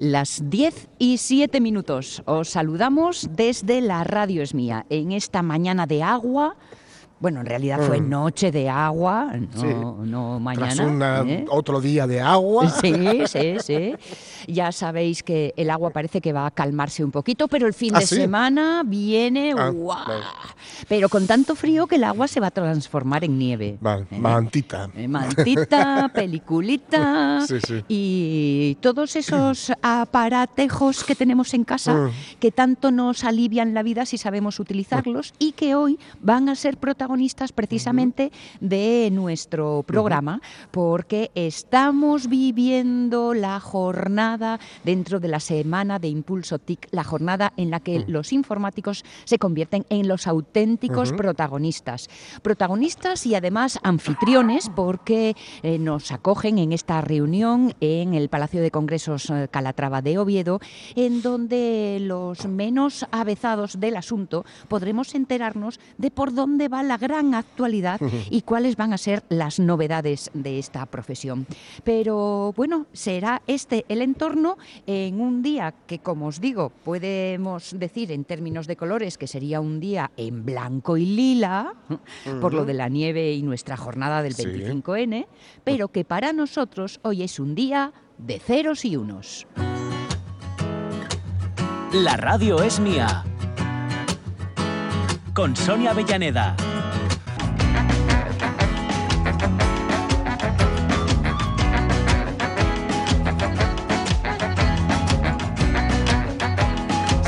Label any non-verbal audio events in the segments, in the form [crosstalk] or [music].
Las 10 y 7 minutos. Os saludamos desde la Radio Es Mía en esta mañana de agua bueno, en realidad fue mm. noche de agua, no, no mañana. ¿eh? otro día de agua. Sí, sí, sí. Ya sabéis que el agua parece que va a calmarse un poquito, pero el fin ¿Ah, de semana viene, ah, Pero con tanto frío que el agua se va a transformar en nieve. Vale, ¿eh? mantita. Eh, mantita, [laughs] peliculita. Sí, sí. Y todos esos aparatejos que tenemos en casa mm. que tanto nos alivian la vida si sabemos utilizarlos y que hoy van a ser protagonistas precisamente de nuestro programa, porque estamos viviendo la jornada dentro de la semana de Impulso TIC, la jornada en la que los informáticos se convierten en los auténticos protagonistas. Protagonistas y además anfitriones, porque eh, nos acogen en esta reunión en el Palacio de Congresos eh, Calatrava de Oviedo, en donde los menos avezados del asunto podremos enterarnos de por dónde va la gran actualidad y cuáles van a ser las novedades de esta profesión. Pero bueno, será este el entorno en un día que, como os digo, podemos decir en términos de colores que sería un día en blanco y lila, por lo de la nieve y nuestra jornada del 25N, pero que para nosotros hoy es un día de ceros y unos. La radio es mía. Con Sonia Avellaneda.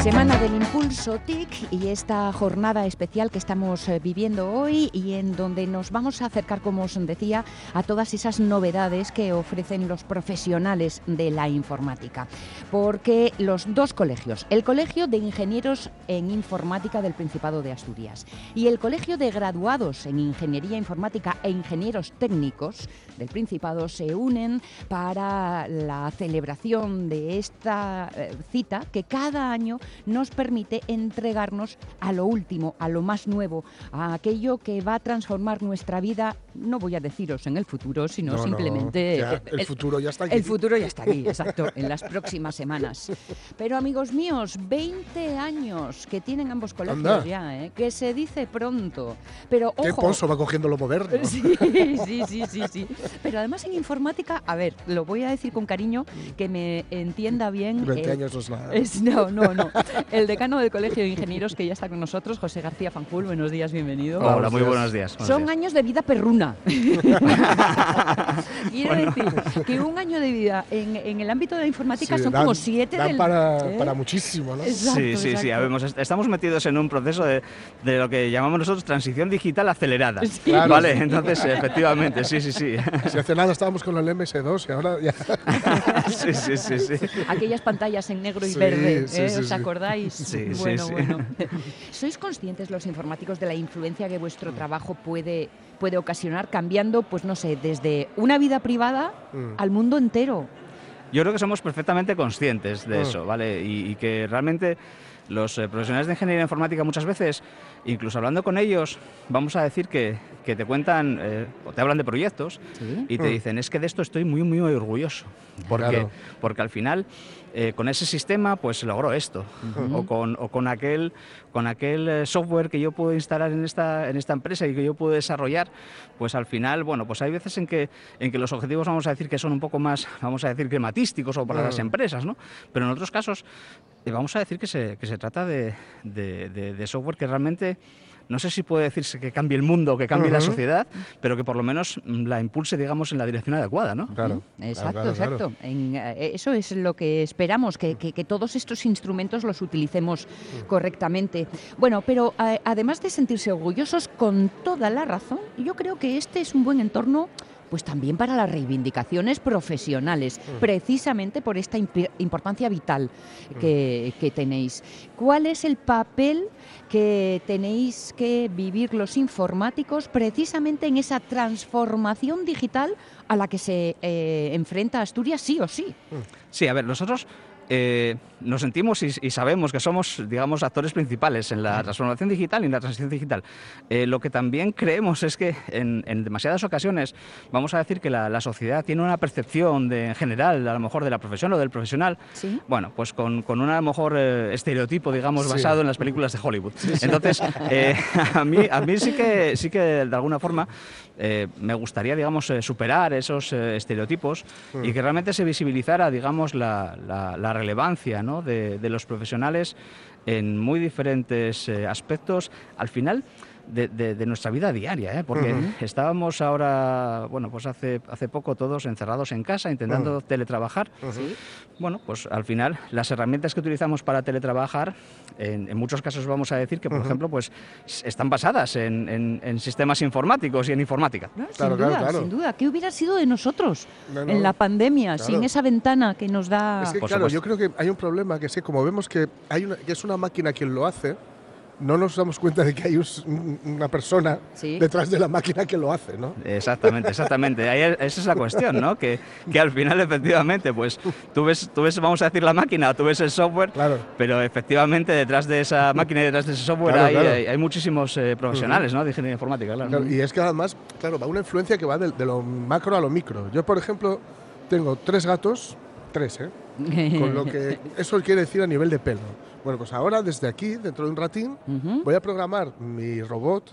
Semana del Impulso TIC y esta jornada especial que estamos eh, viviendo hoy y en donde nos vamos a acercar, como os decía, a todas esas novedades que ofrecen los profesionales de la informática. Porque los dos colegios, el Colegio de Ingenieros en Informática del Principado de Asturias y el Colegio de Graduados en Ingeniería Informática e Ingenieros Técnicos del Principado se unen para la celebración de esta eh, cita que cada año nos permite entregarnos a lo último, a lo más nuevo, a aquello que va a transformar nuestra vida, no voy a deciros en el futuro, sino simplemente... el, futuro ya está aquí. El futuro ya está aquí, [laughs] exacto, en las próximas semanas. Pero amigos míos, 20 años que tienen ambos colegios ya, ¿eh? que se dice pronto. Pero ojo, Qué pozo va cogiendo lo moderno. [laughs] Sí, sí, sí, sí, sí. Pero además en informática, a ver, lo voy a decir con cariño, que me entienda bien. 20 años no es nada. no, no, no. el decano del Colegio de Ingenieros que ya está con nosotros, José García Fanjul. Buenos días, bienvenido. Hola, muy buenos días. Son años de vida perruna. [laughs] Quiero decir que un año de vida en, el ámbito de la informática son como siete dan para, ¿eh? para, muchísimo, ¿no? sí, sí, sí. estamos metidos en un proceso de, de, lo que llamamos nosotros transición digital acelerada. vale, entonces efectivamente, sí, sí, sí. Si hace nada estábamos con el MS2 y ahora ya. [laughs] sí, sí, sí, sí. Aquellas pantallas en negro y verde, ¿eh? ¿os acordáis? Sí, bueno, sí, bueno. ¿Sois conscientes los informáticos de la influencia que vuestro trabajo puede, puede ocasionar cambiando, pues no sé, desde una vida privada mm. al mundo entero? Yo creo que somos perfectamente conscientes de mm. eso, ¿vale? Y, que realmente los eh, profesionales de ingeniería informática muchas veces, incluso hablando con ellos, vamos a decir que, que te cuentan eh, o te hablan de proyectos y te mm. dicen, es que de esto estoy muy, muy orgulloso. Porque, porque al final eh, con ese sistema pues logró esto. o, con, o, con, aquel, con aquel software que yo puedo instalar en esta, en esta empresa y que yo puedo desarrollar, pues al final, bueno, pues hay veces en que, en que los objetivos vamos a decir que son un poco más, vamos a decir, climatísticos o para las empresas, ¿no? Pero en otros casos vamos a decir que se, que se trata de, de, de software que realmente no sé si puede decirse que cambie el mundo, que cambie la sociedad, pero que por lo menos la impulse, digamos, en la dirección adecuada, ¿no? Claro. Exacto, exacto. Eh, eso es lo que esperamos, que, todos estos instrumentos los utilicemos correctamente. Bueno, pero además de sentirse orgullosos con toda la razón, yo creo que este es un buen entorno pues también para las reivindicaciones profesionales, mm. precisamente por esta importancia vital que, que, tenéis. ¿Cuál es el papel que tenéis que vivir los informáticos precisamente en esa transformación digital a la que se eh, enfrenta Asturias sí o sí. Sí, a ver, nosotros eh, nos sentimos y, sabemos que somos, digamos, actores principales en la transformación digital y en la transición digital. Eh, lo que también creemos es que en, demasiadas ocasiones vamos a decir que la, sociedad tiene una percepción de, en general, a lo mejor de la profesión o del profesional, bueno, pues con, con un a lo mejor eh, estereotipo, digamos, basado en las películas de Hollywood. Entonces, [laughs] [laughs] a, mí, a mí sí que, sí que de alguna forma me gustaría, digamos, superar esos estereotipos y mm. que realmente se visibilizara, digamos, la, la, la relevancia ¿no? De, de, los profesionales en muy diferentes eh, aspectos. Al final, de, nuestra vida diaria, ¿eh? porque estábamos ahora, bueno, pues hace, hace poco todos encerrados en casa intentando teletrabajar. Bueno, pues al final las herramientas que utilizamos para teletrabajar, en, muchos casos vamos a decir que, por ejemplo, pues están basadas en, sistemas informáticos y en informática. sin, duda, sin duda, ¿qué hubiera sido de nosotros en la pandemia sin esa ventana que nos da? Es que, claro, yo creo que hay un problema que es que como vemos que, hay una, que es una máquina quien lo hace, no nos damos cuenta de que hay una persona detrás de la máquina que lo hace, ¿no? Exactamente, exactamente. esa es la cuestión, ¿no? Que, que, al final, efectivamente, pues tú ves, tú ves, vamos a decir, la máquina, tú ves el software, claro. pero efectivamente detrás de esa máquina y detrás de ese software hay, hay, muchísimos eh, profesionales, ¿no? De ingeniería informática, claro. Y es que además, claro, va una influencia que va de, de lo macro a lo micro. Yo, por ejemplo, tengo tres gatos, tres, ¿eh? Con lo que [laughs] eso quiere decir a nivel de pelo. Bueno, pues ahora desde aquí, dentro de un ratín, voy a programar mi robot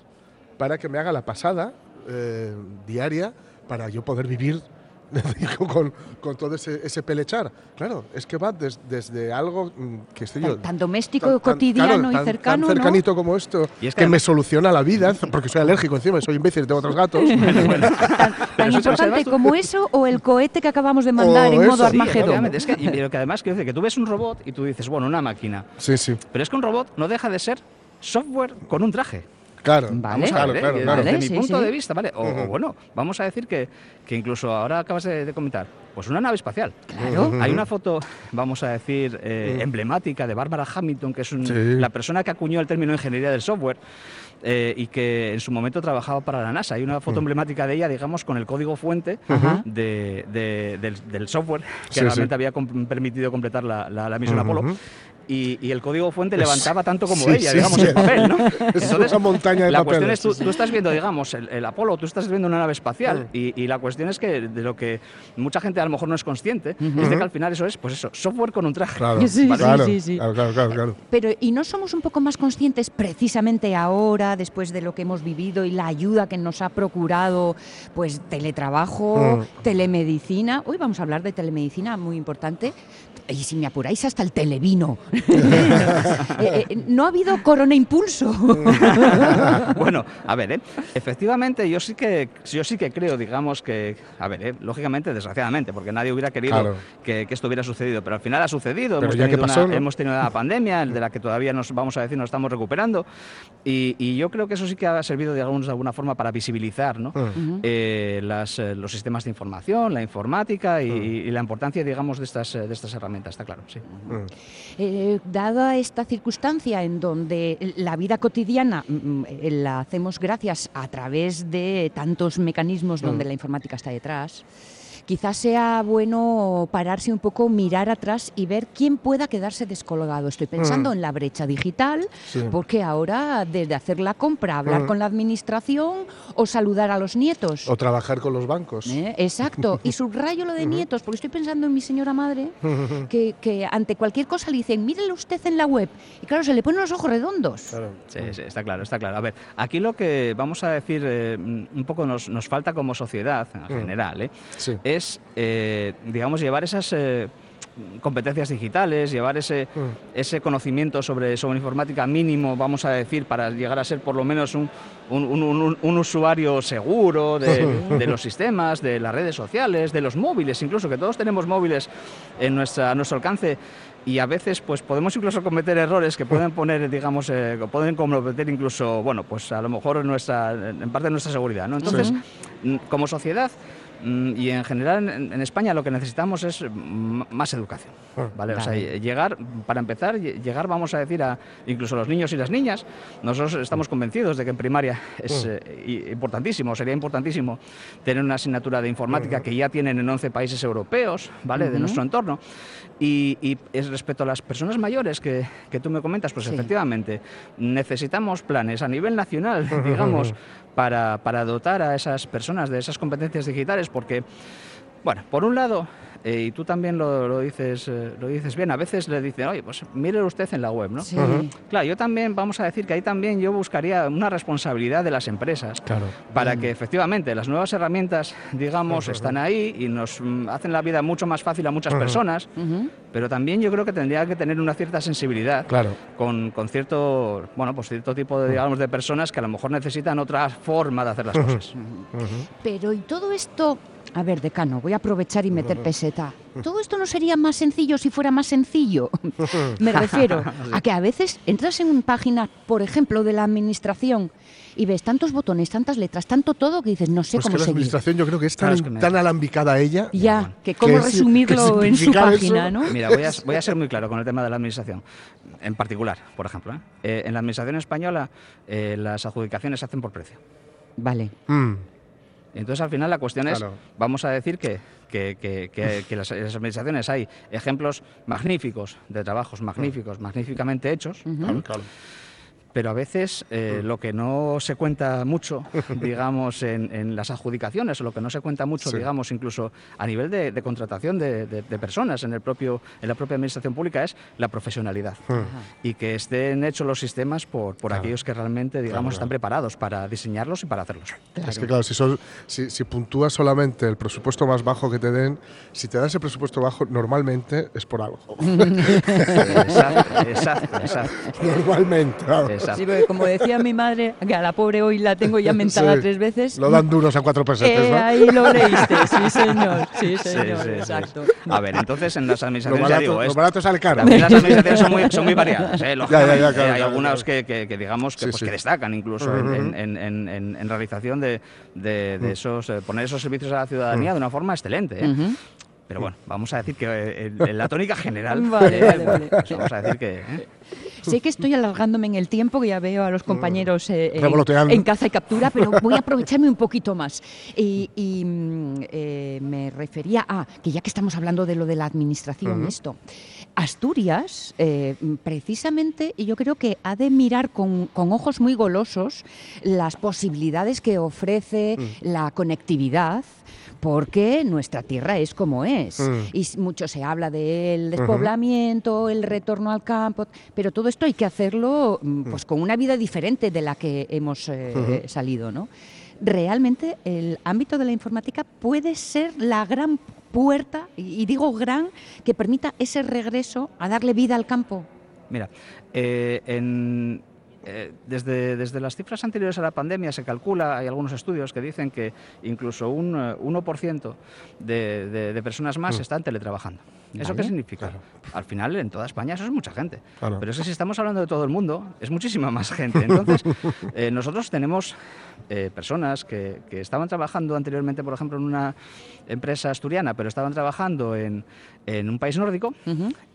para que me haga la pasada eh, diaria para yo poder vivir [laughs] con, con, todo ese, ese, pelechar. Claro, es que va desde algo mm, que estoy yo. Tan, doméstico, cotidiano y cercano. Tan cercanito como esto, y es que, me soluciona la vida, [laughs] porque soy alérgico encima, soy imbécil, tengo otros gatos. [laughs] tan, importante como eso o el cohete que acabamos de mandar en modo Armagedón. es que, que además, quiero decir, que tú ves un robot y tú dices, bueno, una máquina. Sí, sí. Pero es que un robot no deja de ser software con un traje. Claro, vale, claro, claro, claro. Desde mi punto de vista, ¿vale? O, bueno, vamos a decir que, que incluso ahora acabas de, comentar, pues una nave espacial. Claro. Hay una foto, vamos a decir, eh, emblemática de Barbara Hamilton, que es la persona que acuñó el término ingeniería del software. Eh, y que en su momento trabajaba para la NASA. Hay una foto emblemática de ella, digamos, con el código fuente de, del, software que realmente había permitido completar la, la, misión Apolo y, el código fuente levantaba tanto como ella, digamos, el papel, ¿no? [laughs] es una montaña de La cuestión es, tú, tú, estás viendo, digamos, el, Apolo, tú estás viendo una nave espacial y, la cuestión es que de lo que mucha gente a lo mejor no es consciente es de que al final eso es, pues eso, software con un traje. Claro, [laughs] sí, sí, sí, claro, claro, claro, Pero, ¿y no somos un poco más conscientes precisamente ahora, después de lo que hemos vivido y la ayuda que nos ha procurado, pues, teletrabajo, telemedicina? Hoy vamos a hablar de telemedicina, muy importante. Y si me apuráis hasta el televino. [laughs] Eh, eh, no ha habido corona impulso. [laughs] bueno, a ver, ¿eh? efectivamente yo sí que yo sí que creo, digamos que, a ver, ¿eh? lógicamente, desgraciadamente, porque nadie hubiera querido que, esto hubiera sucedido, pero al final ha sucedido. hemos, tenido una, hemos tenido una pandemia de la que todavía nos vamos a decir nos estamos recuperando y, yo creo que eso sí que ha servido de, de alguna forma para visibilizar ¿no? Las, los sistemas de información, la informática y, y, la importancia, digamos, de estas, de estas herramientas está claro, sí. Mm. Eh, dada esta circunstancia en donde la vida cotidiana mm, mm, la hacemos gracias a través de tantos mecanismos donde la informática está detrás, quizás sea bueno pararse un poco, mirar atrás y ver quién pueda quedarse descolgado. Estoy pensando mm. en la brecha digital, porque ahora desde hacer la compra, hablar mm. con la administración o saludar a los nietos. O trabajar con los bancos. ¿Eh? Exacto. Y subrayo lo de [laughs] nietos, porque estoy pensando en mi señora madre, [laughs] que, ante cualquier cosa le dicen, mírelo usted en la web. Y claro, se le ponen los ojos redondos. Sí, sí, está claro, está claro. A ver, aquí lo que vamos a decir, eh, un poco nos, nos, falta como sociedad en mm. general, ¿eh? es eh, digamos, llevar esas eh, competencias digitales, llevar ese, mm. ese conocimiento sobre, sobre informática mínimo, vamos a decir, para llegar a ser por lo menos un, un, usuario seguro [laughs] de, los sistemas, de las redes sociales, de los móviles, incluso que todos tenemos móviles en nuestra, a nuestro alcance y a veces pues podemos incluso cometer errores que pueden poner, digamos, eh, pueden comprometer incluso, bueno, pues a lo mejor nuestra, en parte de nuestra seguridad, ¿no? Entonces, mm, como sociedad, y en general en, España lo que necesitamos es más educación. ¿vale? O sea, llegar, para empezar, llegar, vamos a decir, a incluso los niños y las niñas, nosotros estamos convencidos de que en primaria es eh, importantísimo, sería importantísimo tener una asignatura de informática que ya tienen en 11 países europeos, ¿vale? De nuestro entorno. Y, es respecto a las personas mayores que, que tú me comentas, pues efectivamente, necesitamos planes a nivel nacional, [laughs] digamos, para, para dotar a esas personas de esas competencias digitales, porque, bueno, por un lado, eh, y tú también lo, dices, eh, lo dices bien. A veces le dicen, oye, pues mire usted en la web, ¿no? Claro, yo también, vamos a decir que ahí también yo buscaría una responsabilidad de las empresas claro. para que efectivamente las nuevas herramientas, digamos, están ahí y nos mm, hacen la vida mucho más fácil a muchas personas, pero también yo creo que tendría que tener una cierta sensibilidad claro. con, con, cierto, bueno, pues cierto tipo de, digamos, de personas que a lo mejor necesitan otra forma de hacer las cosas. Pero ¿y todo esto a ver, decano, voy a aprovechar y meter ¿Todo esto no sería más sencillo si fuera más sencillo? [laughs] Me refiero a que a veces entras en una página, por ejemplo, de la administración y ves tantos botones, tantas letras, tanto todo que dices, no sé pues cómo que la administración yo creo que es tan, alambicada ella. Ya, que cómo resumirlo en su página, ¿no? Mira, voy a, voy a, ser muy claro con el tema de la administración. En particular, por ejemplo, ¿eh? Eh, en la administración española eh, las adjudicaciones se hacen por precio. Vale. Mm. Entonces, al final, la cuestión es, vamos a decir que, que, las, administraciones hay ejemplos magníficos de trabajos magníficos, magníficamente hechos pero a veces eh, lo que no se cuenta mucho, [laughs] digamos, en, las adjudicaciones, o lo que no se cuenta mucho, digamos, incluso a nivel de, contratación de, personas en, el propio, en la propia administración pública, es la profesionalidad. Y que estén hechos los sistemas por, por aquellos que realmente, digamos, están preparados para diseñarlos y para hacerlos. Es que, claro, si, son, si, si puntúas solamente el presupuesto más bajo que te den, si te dan ese presupuesto bajo, normalmente es por algo. [laughs] exacto, exacto, exacto. [laughs] Normalmente, claro. Sí, como decía mi madre, que a la pobre hoy la tengo ya mentada tres veces. Lo dan duros a cuatro pesetas, eh, ¿no? Ahí lo leíste, sí señor, sí señor, exacto. A ver, entonces en las administraciones, lo barato, ya lo barato sale caro. Las [laughs] administraciones son muy, son muy variadas, ¿eh? Lógicamente, hay algunas que, que, digamos que, pues, que destacan incluso en, en, en, en, realización de, de, de esos, eh, poner esos servicios a la ciudadanía de una forma excelente. ¿eh? Pero bueno, vamos a decir que eh, en, la tónica general, vale, eh, vale, vale. Pues vamos a decir que... ¿eh? Sé que estoy alargándome en el tiempo, que ya veo a los compañeros en, caza y captura, pero voy a [laughs] aprovecharme un poquito más. Y, mm, me refería a que ya que estamos hablando de lo de la administración, esto, Asturias, precisamente, y yo creo que ha de mirar con, con, ojos muy golosos las posibilidades que ofrece mm. la conectividad porque nuestra tierra es como es. Mm. Y mucho se habla del despoblamiento, el retorno al campo, pero todo esto hay que hacerlo mm, pues, con una vida diferente de la que hemos eh, salido, ¿no? Realmente el ámbito de la informática puede ser la gran puerta, y digo gran, que permita ese regreso a darle vida al campo. Mira, eh, en, eh, desde, desde, las cifras anteriores a la pandemia se calcula, hay algunos estudios que dicen que incluso un 1% eh, de, personas más mm. están teletrabajando. ¿Eso qué significa? Al final, en toda España eso es mucha gente. Pero es que si estamos hablando de todo el mundo, es muchísima [laughs] más gente. Entonces, eh, nosotros tenemos personas que, estaban trabajando anteriormente, por ejemplo, en una empresa asturiana, pero estaban trabajando en, en un país nórdico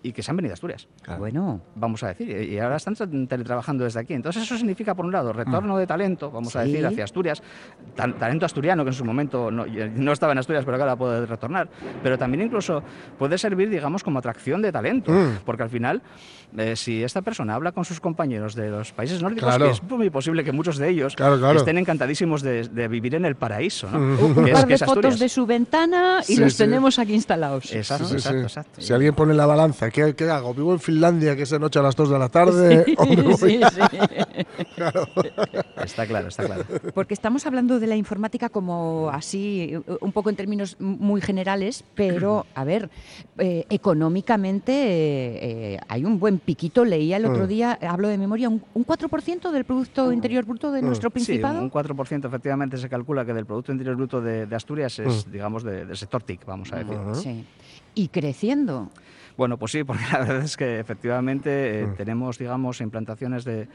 y que se han venido a Asturias. Bueno. Vamos a decir, y ahora están teletrabajando desde aquí. Entonces eso significa, por un lado, retorno de talento, vamos a decir, hacia Asturias, talento asturiano que en su momento no, estaba en Asturias, pero que ahora puede retornar, pero también incluso puede servir, digamos, como atracción de talento, mm. porque al final, eh, si esta persona habla con sus compañeros de los países nórdicos, es muy posible que muchos de ellos estén encantadísimos de, vivir en el paraíso. ¿no? Un par de fotos de su ventana y los tenemos aquí instalados. Exacto, exacto, exacto. Si alguien pone la balanza, ¿qué, ¿qué, hago? ¿Vivo en Finlandia, que es de noche a las 2 de la tarde? Sí, [laughs] sí, Está claro, está claro. Porque estamos hablando de la informática como así, un poco en términos muy generales, pero, a ver, eh, económicamente eh, hay un buen piquito. Leía el otro mm. día, hablo de memoria, un, 4% del Producto Interior Bruto de mm. nuestro Principado. Sí, un 4% efectivamente se calcula que del Producto Interior Bruto de, Asturias es, mm. digamos, del sector TIC, vamos a decir. Sí. Y creciendo. Bueno, pues sí, porque [laughs] la verdad es que efectivamente eh, mm. tenemos, digamos, implantaciones de,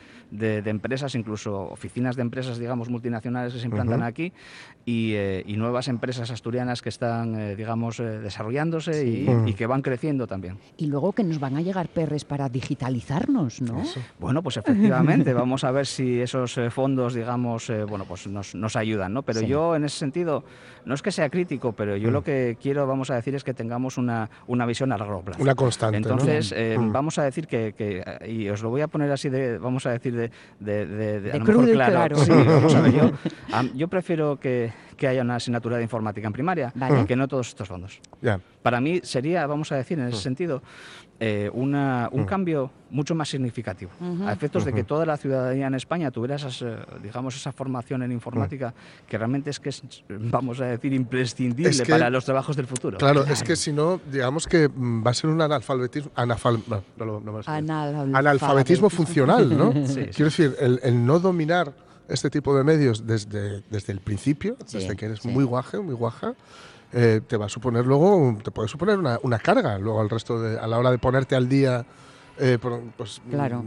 empresas, incluso oficinas de empresas, digamos, multinacionales que se implantan aquí eh, y, nuevas empresas asturianas que están, eh, digamos, desarrollándose mm. y, que van creciendo también. Y luego que nos van a llegar perres para digitalizarnos, ¿no? Bueno, pues efectivamente, vamos a ver si esos fondos, digamos, bueno, pues nos, ayudan, ¿no? Pero yo en ese sentido, no es que sea crítico, pero yo lo mm. que quiero, vamos a decir, es que tengamos una, una visión a largo plazo constante. Entonces, eh, mm. vamos a decir que, y os lo voy a poner así de, vamos a decir de, de, de, crudo claro. Sí, vamos a ver, yo, [laughs] yo prefiero que, que, haya una asignatura de informática en primaria, que no todos estos fondos. Para mí sería, vamos a decir, en ese mm. sentido, eh, una, un mm. cambio mucho más significativo, a efectos de que toda la ciudadanía en España tuviera esas, eh, digamos, esa formación en informática que realmente es que es, vamos a decir, imprescindible para los trabajos del futuro. Claro, es que si no, digamos que mm, va a ser un analfabetismo, analfabetismo funcional, ¿no? [laughs] Quiero decir, el, el, no dominar este tipo de medios desde, desde el principio, desde que eres muy guaje, muy guaja, eh, te va a suponer luego, te puede suponer una, una, carga luego al resto de, a la hora de ponerte al día, eh, pues, claro.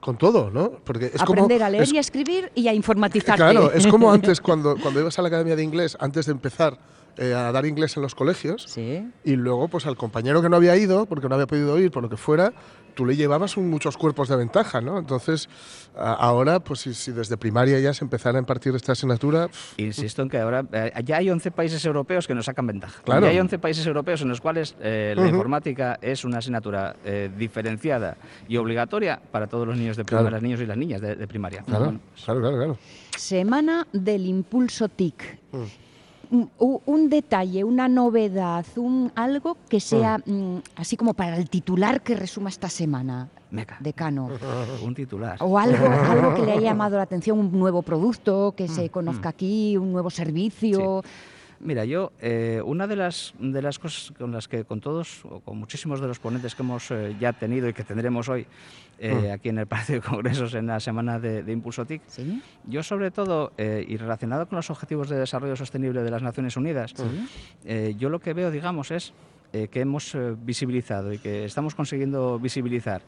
con todo, ¿no? Porque es Aprender a leer y a escribir y a informatizarte. Claro, es como [laughs] antes cuando, cuando ibas a la academia de inglés, antes de empezar eh, a dar inglés en los colegios, ¿Sí? y luego pues al compañero que no había ido, porque no había podido ir, por lo que fuera, tú le llevabas muchos cuerpos de ventaja, ¿no? Entonces, ahora, pues si, desde primaria ya se empezara a impartir esta asignatura... Insisto en que ahora eh, ya hay 11 países europeos que nos sacan ventaja. Claro. Ya hay 11 países europeos en los cuales eh, la informática es una asignatura eh, diferenciada y obligatoria para todos los niños de primaria, los niños y las niñas de, primaria. Claro, claro, claro, Semana del Impulso TIC. Mm un, detalle, una novedad, un algo que sea mm. Mm, así como para el titular que resuma esta semana. Meca. Decano. [laughs] un titular. O algo, [laughs] algo que le haya llamado la atención, un nuevo producto que se mm, conozca aquí, un nuevo servicio. Mira, yo, eh, una de las, de las cosas con las que con todos, o con muchísimos de los ponentes que hemos eh, ya tenido y que tendremos hoy eh, aquí en el Palacio de Congresos en la semana de, Impulso TIC, yo sobre todo, y relacionado con los Objetivos de Desarrollo Sostenible de las Naciones Unidas, yo lo que veo, digamos, es que hemos visibilizado y que estamos consiguiendo visibilizar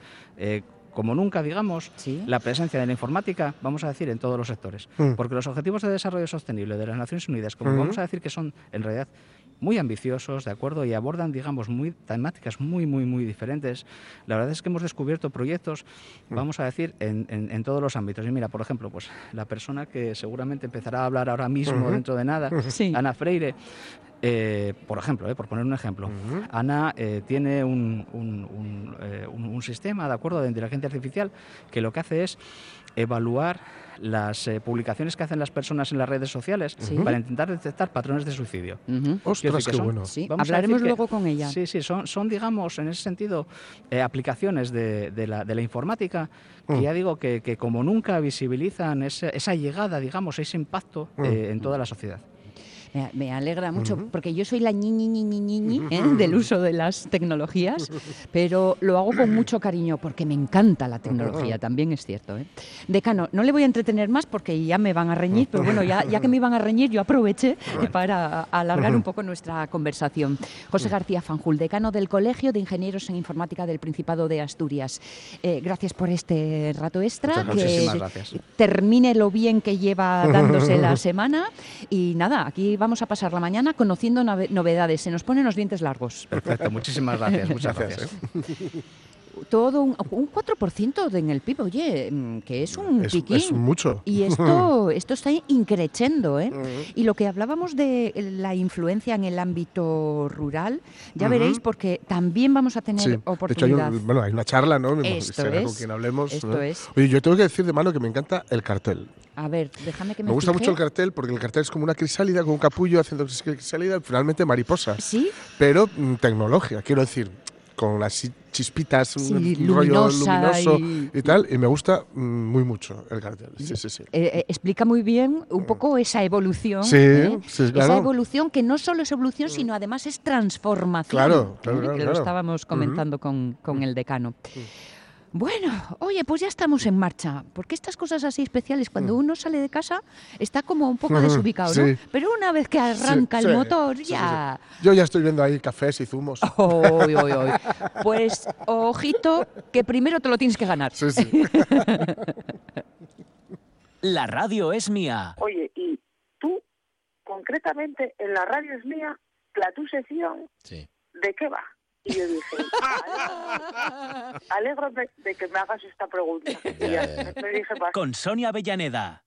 como nunca, digamos, la presencia de la informática, vamos a decir, en todos los sectores. Mm. Porque los Objetivos de Desarrollo Sostenible de las Naciones Unidas, como mm. vamos a decir que son en realidad muy ambiciosos, ¿de acuerdo? Y abordan, digamos, muy temáticas muy, muy, muy diferentes. La verdad es que hemos descubierto proyectos, mm. vamos a decir, en, todos los ámbitos. Y mira, por ejemplo, pues la persona que seguramente empezará a hablar ahora mismo, dentro de nada, [laughs] Ana Freire, eh, por ejemplo, eh, por poner un ejemplo, Ana eh, tiene un, un, sistema de acuerdo de inteligencia artificial que lo que hace es evaluar las publicaciones que hacen las personas en las redes sociales para intentar detectar patrones de suicidio. Ostras, qué bueno. hablaremos luego con ella. Sí, sí, son, son digamos, en ese sentido, aplicaciones de, la, de, la, informática que mm. ya digo que, como nunca visibilizan esa, llegada, digamos, ese impacto mm. en toda la sociedad. Me, alegra mucho porque yo soy la ñi, ñi, ñi, ñi, ñi ¿eh? del uso de las tecnologías, [laughs] pero lo hago con mucho cariño porque me encanta la tecnología, también es cierto. ¿eh? Decano, no le voy a entretener más porque ya me van a reñir, pero bueno, ya, ya que me iban a reñir, yo aproveché para alargar un poco nuestra conversación. José García Fanjul, decano del Colegio de Ingenieros en Informática del Principado de Asturias. Eh, gracias por este rato extra. que gracias. termine lo bien que lleva dándose la [laughs] semana y nada, aquí vamos a pasar la mañana conociendo novedades. Se nos ponen los dientes largos. Perfecto, muchísimas gracias. Muchas gracias. ¿eh? Todo un, un 4% en el PIB, oye, mm, que es un es, piquín. Es mucho. Y esto, [laughs] esto está increchendo, ¿eh? Y lo que hablábamos de la influencia en el ámbito rural, ya veréis, porque también vamos a tener oportunidad. hay, bueno, hay una charla, ¿no? Esto es, con quien hablemos. Esto es. Oye, yo tengo que decir de mano que me encanta el cartel. A ver, déjame que me Me gusta mucho el cartel porque el cartel es como una crisálida con un capullo haciendo crisálida, finalmente mariposa. Sí. Pero mm, tecnología, quiero decir con las chispitas, un rollo luminoso y... tal, y me gusta mm, muy mucho el cartel. Sí, sí, sí. Eh, eh, explica muy bien un mm. poco esa evolución. Sí, ¿eh? sí claro. Esa evolución que no solo es evolución, sino además es transformación. Claro, claro, claro. Que lo estábamos comentando con, con el decano. Bueno, oye, pues ya estamos en marcha, porque estas cosas así especiales, cuando Mm. uno sale de casa, está como un poco [laughs] desubicado, ¿no? Pero una vez que arranca Sí, el sí, motor, sí, sí, ya... sí. Yo ya estoy viendo ahí cafés y zumos. [laughs] Oy, oy, oy. Pues, ojito, que primero te lo tienes que ganar. Sí, sí. [laughs] La radio es mía. Oye, y tú, concretamente, en la radio es mía, la tu sección, Sí. ¿de qué va? Y yo dije, alegro, [laughs] alegro de, de que me hagas esta pregunta. Y ya, Ya, ya. me dije, "Pas- Con Sonia Avellaneda.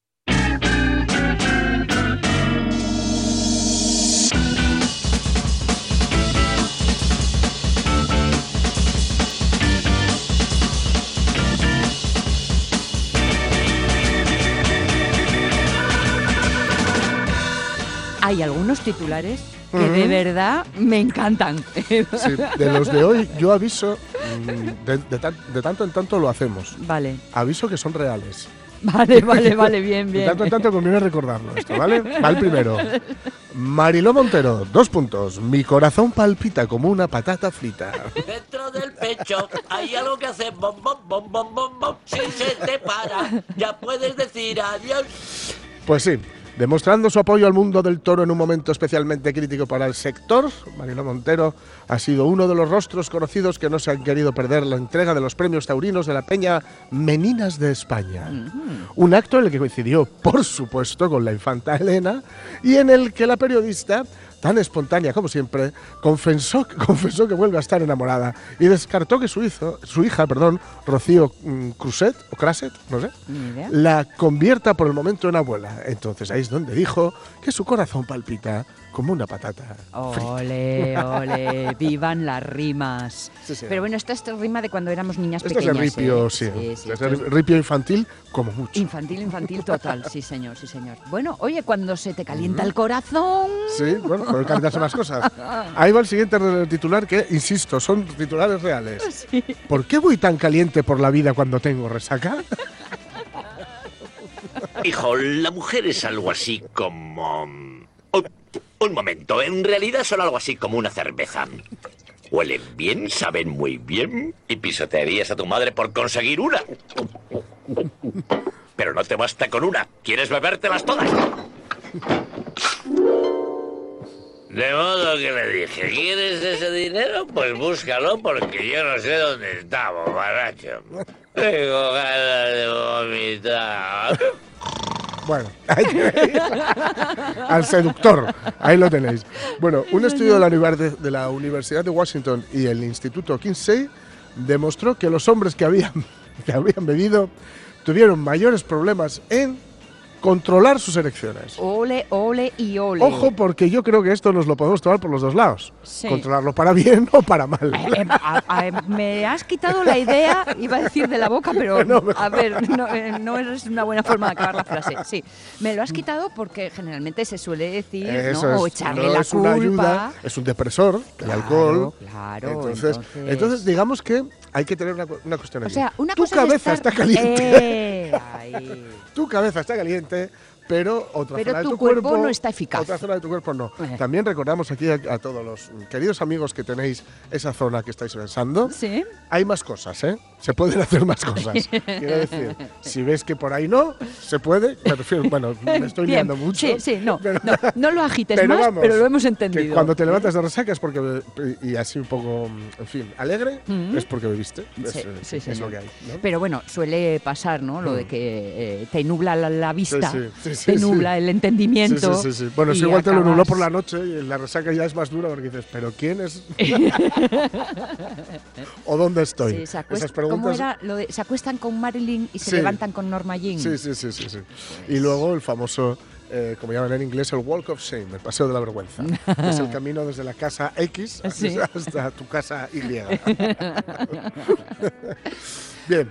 Hay algunos titulares que de verdad me encantan. [laughs] Sí, de los de hoy, yo aviso, mm, de, de tan- de tanto en tanto lo hacemos. Vale, Aviso que son reales. vale, vale, vale, bien, De bien. tanto en tanto conviene recordarlo esto, ¿vale? [laughs] Va el primero. Mariló Montero, dos puntos. Mi corazón palpita como una patata frita. Dentro del pecho hay algo que hace bom bom bom bom bom bom. Si se te para, ya puedes decir adiós. Pues sí, demostrando su apoyo al mundo del toro en un momento especialmente crítico para el sector, Mariló Montero ha sido uno de los rostros conocidos que no se han querido perder la entrega de los premios taurinos de la Peña Meninas de España. Un acto en el que coincidió, por supuesto, con la infanta Elena y en el que la periodista tan espontánea como siempre, confesó, confesó que vuelve a estar enamorada y descartó que su, hijo, su hija, perdón, Rocío mm, Cruset, o Craset, no sé, la convierta por el momento en abuela. Entonces ahí es donde dijo que su corazón palpita como una patata. Ole, ole, vivan las rimas. Sí, sí. Pero bueno, esta es rima de cuando éramos niñas Esto es pequeñas. ripio, ¿eh? sí. sí, es ripio infantil como mucho. Infantil, infantil total, sí señor, sí señor. Bueno, oye, cuando se te calienta el corazón... Sí, bueno, pueden calentarse más cosas. Ahí va el siguiente titular que, insisto, son titulares reales. [laughs] ¿Por qué voy tan caliente por la vida cuando tengo resaca? Hijo, la mujer es algo así como... Un, momento, en realidad son algo así como una cerveza. Huelen bien, saben muy bien y pisotearías a tu madre por conseguir una. Pero no te basta con una, quieres bebértelas todas. De modo que le dije, ¿quieres ese dinero? Pues búscalo porque yo no sé dónde está, bobaracho. Tengo ganas de vomitar. Bueno, ahí tenéis. [laughs] al seductor. Ahí lo tenéis. Bueno, un estudio de la, de la Universidad de Washington y el Instituto Kinsey demostró que los hombres que habían, [laughs] que habían bebido tuvieron mayores problemas en controlar sus erecciones. Ole, ole y ole. Ojo, porque yo creo que esto nos lo podemos tomar por los dos lados. Sí. Controlarlo para bien o para mal. Eh, a- a- me has quitado la idea, iba a decir de la boca, pero [laughs] No, a ver, no, eh, no es una buena forma de acabar la frase. Sí, me lo has quitado porque generalmente se suele decir, Eso ¿no? o echarle no la es una culpa. ayuda, es un depresor, el Claro, alcohol. claro, Entonces, entonces- entonces, digamos que hay que tener una, una cuestión O aquí. sea, una tu cosa cabeza estar- está caliente. Eh, ahí. tu cabeza está caliente, gente pero otra Pero zona de tu tu cuerpo cuerpo no está eficaz. Otra zona de tu cuerpo no. Eh. También recordamos aquí a, a todos los queridos amigos que tenéis esa zona que estáis pensando. Sí. Hay más cosas, ¿eh? Se pueden hacer más cosas. [laughs] Quiero decir, si ves que por ahí no, se puede. Me refiero, bueno, me [laughs] estoy Bien, liando mucho. Sí, sí, no, pero- no, no lo agites pero más, vamos, pero lo hemos que entendido. cuando te levantas de resaca es porque, y así un poco, en fin, alegre, Mm. es porque bebiste. Es, Sí, eh, sí, es lo que hay. ¿no? Pero bueno, suele pasar, ¿no? Lo de que eh, te nubla la, la vista, Sí, sí, sí, te sí. nubla el entendimiento. sí, sí, sí. Bueno, si y igual te lo nubló acabas- por la noche y la resaca ya es más dura porque dices, ¿pero quién es? [laughs] ¿O dónde estoy? Sí, se Esas preguntas. ¿Cómo era? Lo de, se acuestan con Marilyn y se levantan con Norma Jean. Sí, sí, sí, sí, sí. Y luego el famoso, eh, como llaman en inglés, el Walk of Shame, el paseo de la vergüenza. que [laughs] es el camino desde la casa X [laughs] hasta tu casa Y. Bien,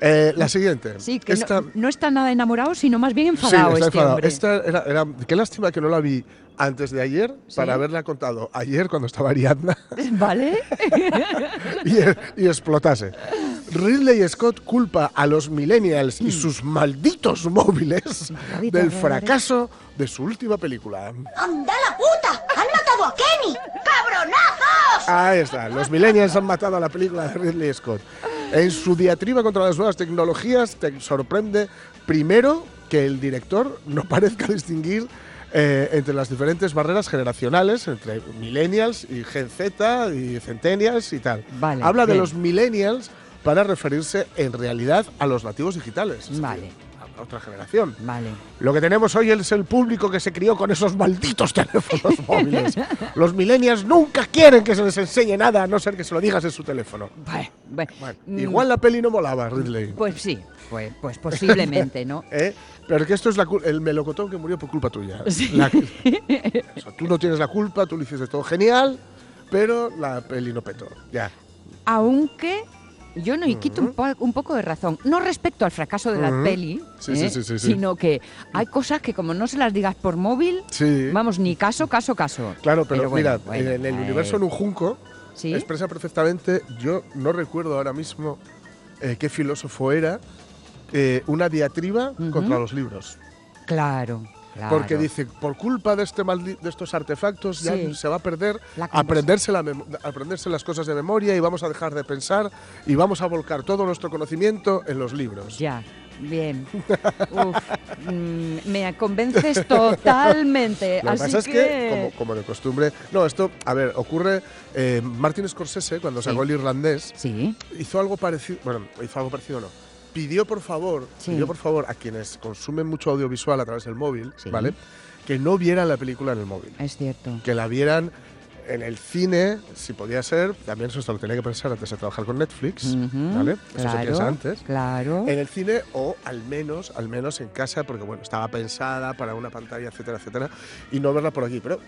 eh, la siguiente. Sí, que Esta, no, no está nada enamorado, sino más bien sí, enfadado está este enfadado. hombre. Esta era, era- qué lástima que no la vi antes de ayer para haberla contado ayer cuando estaba Ariadna [laughs] ¿Vale? [laughs] y, y explotase. Ridley Scott culpa a los millennials y sus malditos móviles del fracaso de su última película. ¡Anda la puta! ¡Han matado a Kenny! ¡Cabronazos! Ahí está, los millennials han matado a la película de Ridley Scott. En su diatriba contra las nuevas tecnologías te sorprende primero que el director no [laughs] parezca distinguir eh, entre las diferentes barreras generacionales, entre millennials y Gen Z y centennials y tal. Vale, Habla de los millennials para referirse en realidad a los nativos digitales. es Vale. Otra generación. Vale. Lo que tenemos hoy es el público que se crió con esos malditos [laughs] teléfonos móviles. Los millennials nunca quieren que se les enseñe nada a no ser que se lo digas en su teléfono. Bueno, mm, Igual la peli no molaba, Ridley. Pues sí, pues, pues posiblemente, ¿no? [laughs] ¿Eh? Pero que esto es la el melocotón que murió por culpa tuya. [laughs] Sí. La- o sea, tú no tienes la culpa, tú lo hiciste todo genial, pero la peli no petó. Ya. Aunque yo no y quito un, po- un poco de razón, no respecto al fracaso de la peli, Sí, ¿eh? sí, sí, sí. sino que hay cosas que como no se las digas por móvil, vamos, ni caso, caso, caso. Claro, pero, bueno, mira, bueno, en el universo en un junco expresa perfectamente, yo no recuerdo ahora mismo eh, qué filósofo era, eh, una diatriba contra los libros. Claro, claro. Porque dice, por culpa de, este de estos artefactos ya se va a perder La aprenderse, la aprenderse las cosas de memoria y vamos a dejar de pensar y vamos a volcar todo nuestro conocimiento en los libros. Ya, bien. Uf, mm, me convences totalmente. [laughs] Lo que pasa es que, como, como de costumbre, no, esto, a ver, ocurre, eh, Martin Scorsese, cuando sacó el irlandés, Sí, hizo algo parecido, bueno, hizo algo parecido no, pidió por favor, Sí. pidió por favor a quienes consumen mucho audiovisual a través del móvil, Sí. ¿vale? Que no vieran la película en el móvil. es cierto. que la vieran en el cine, si podía ser, también eso lo tenía que pensar antes de trabajar con Netflix, ¿vale? Eso se piensa antes. Claro. En el cine o al menos, al menos en casa, porque bueno, estaba pensada para una pantalla, etcétera, etcétera, y no verla por aquí, pero...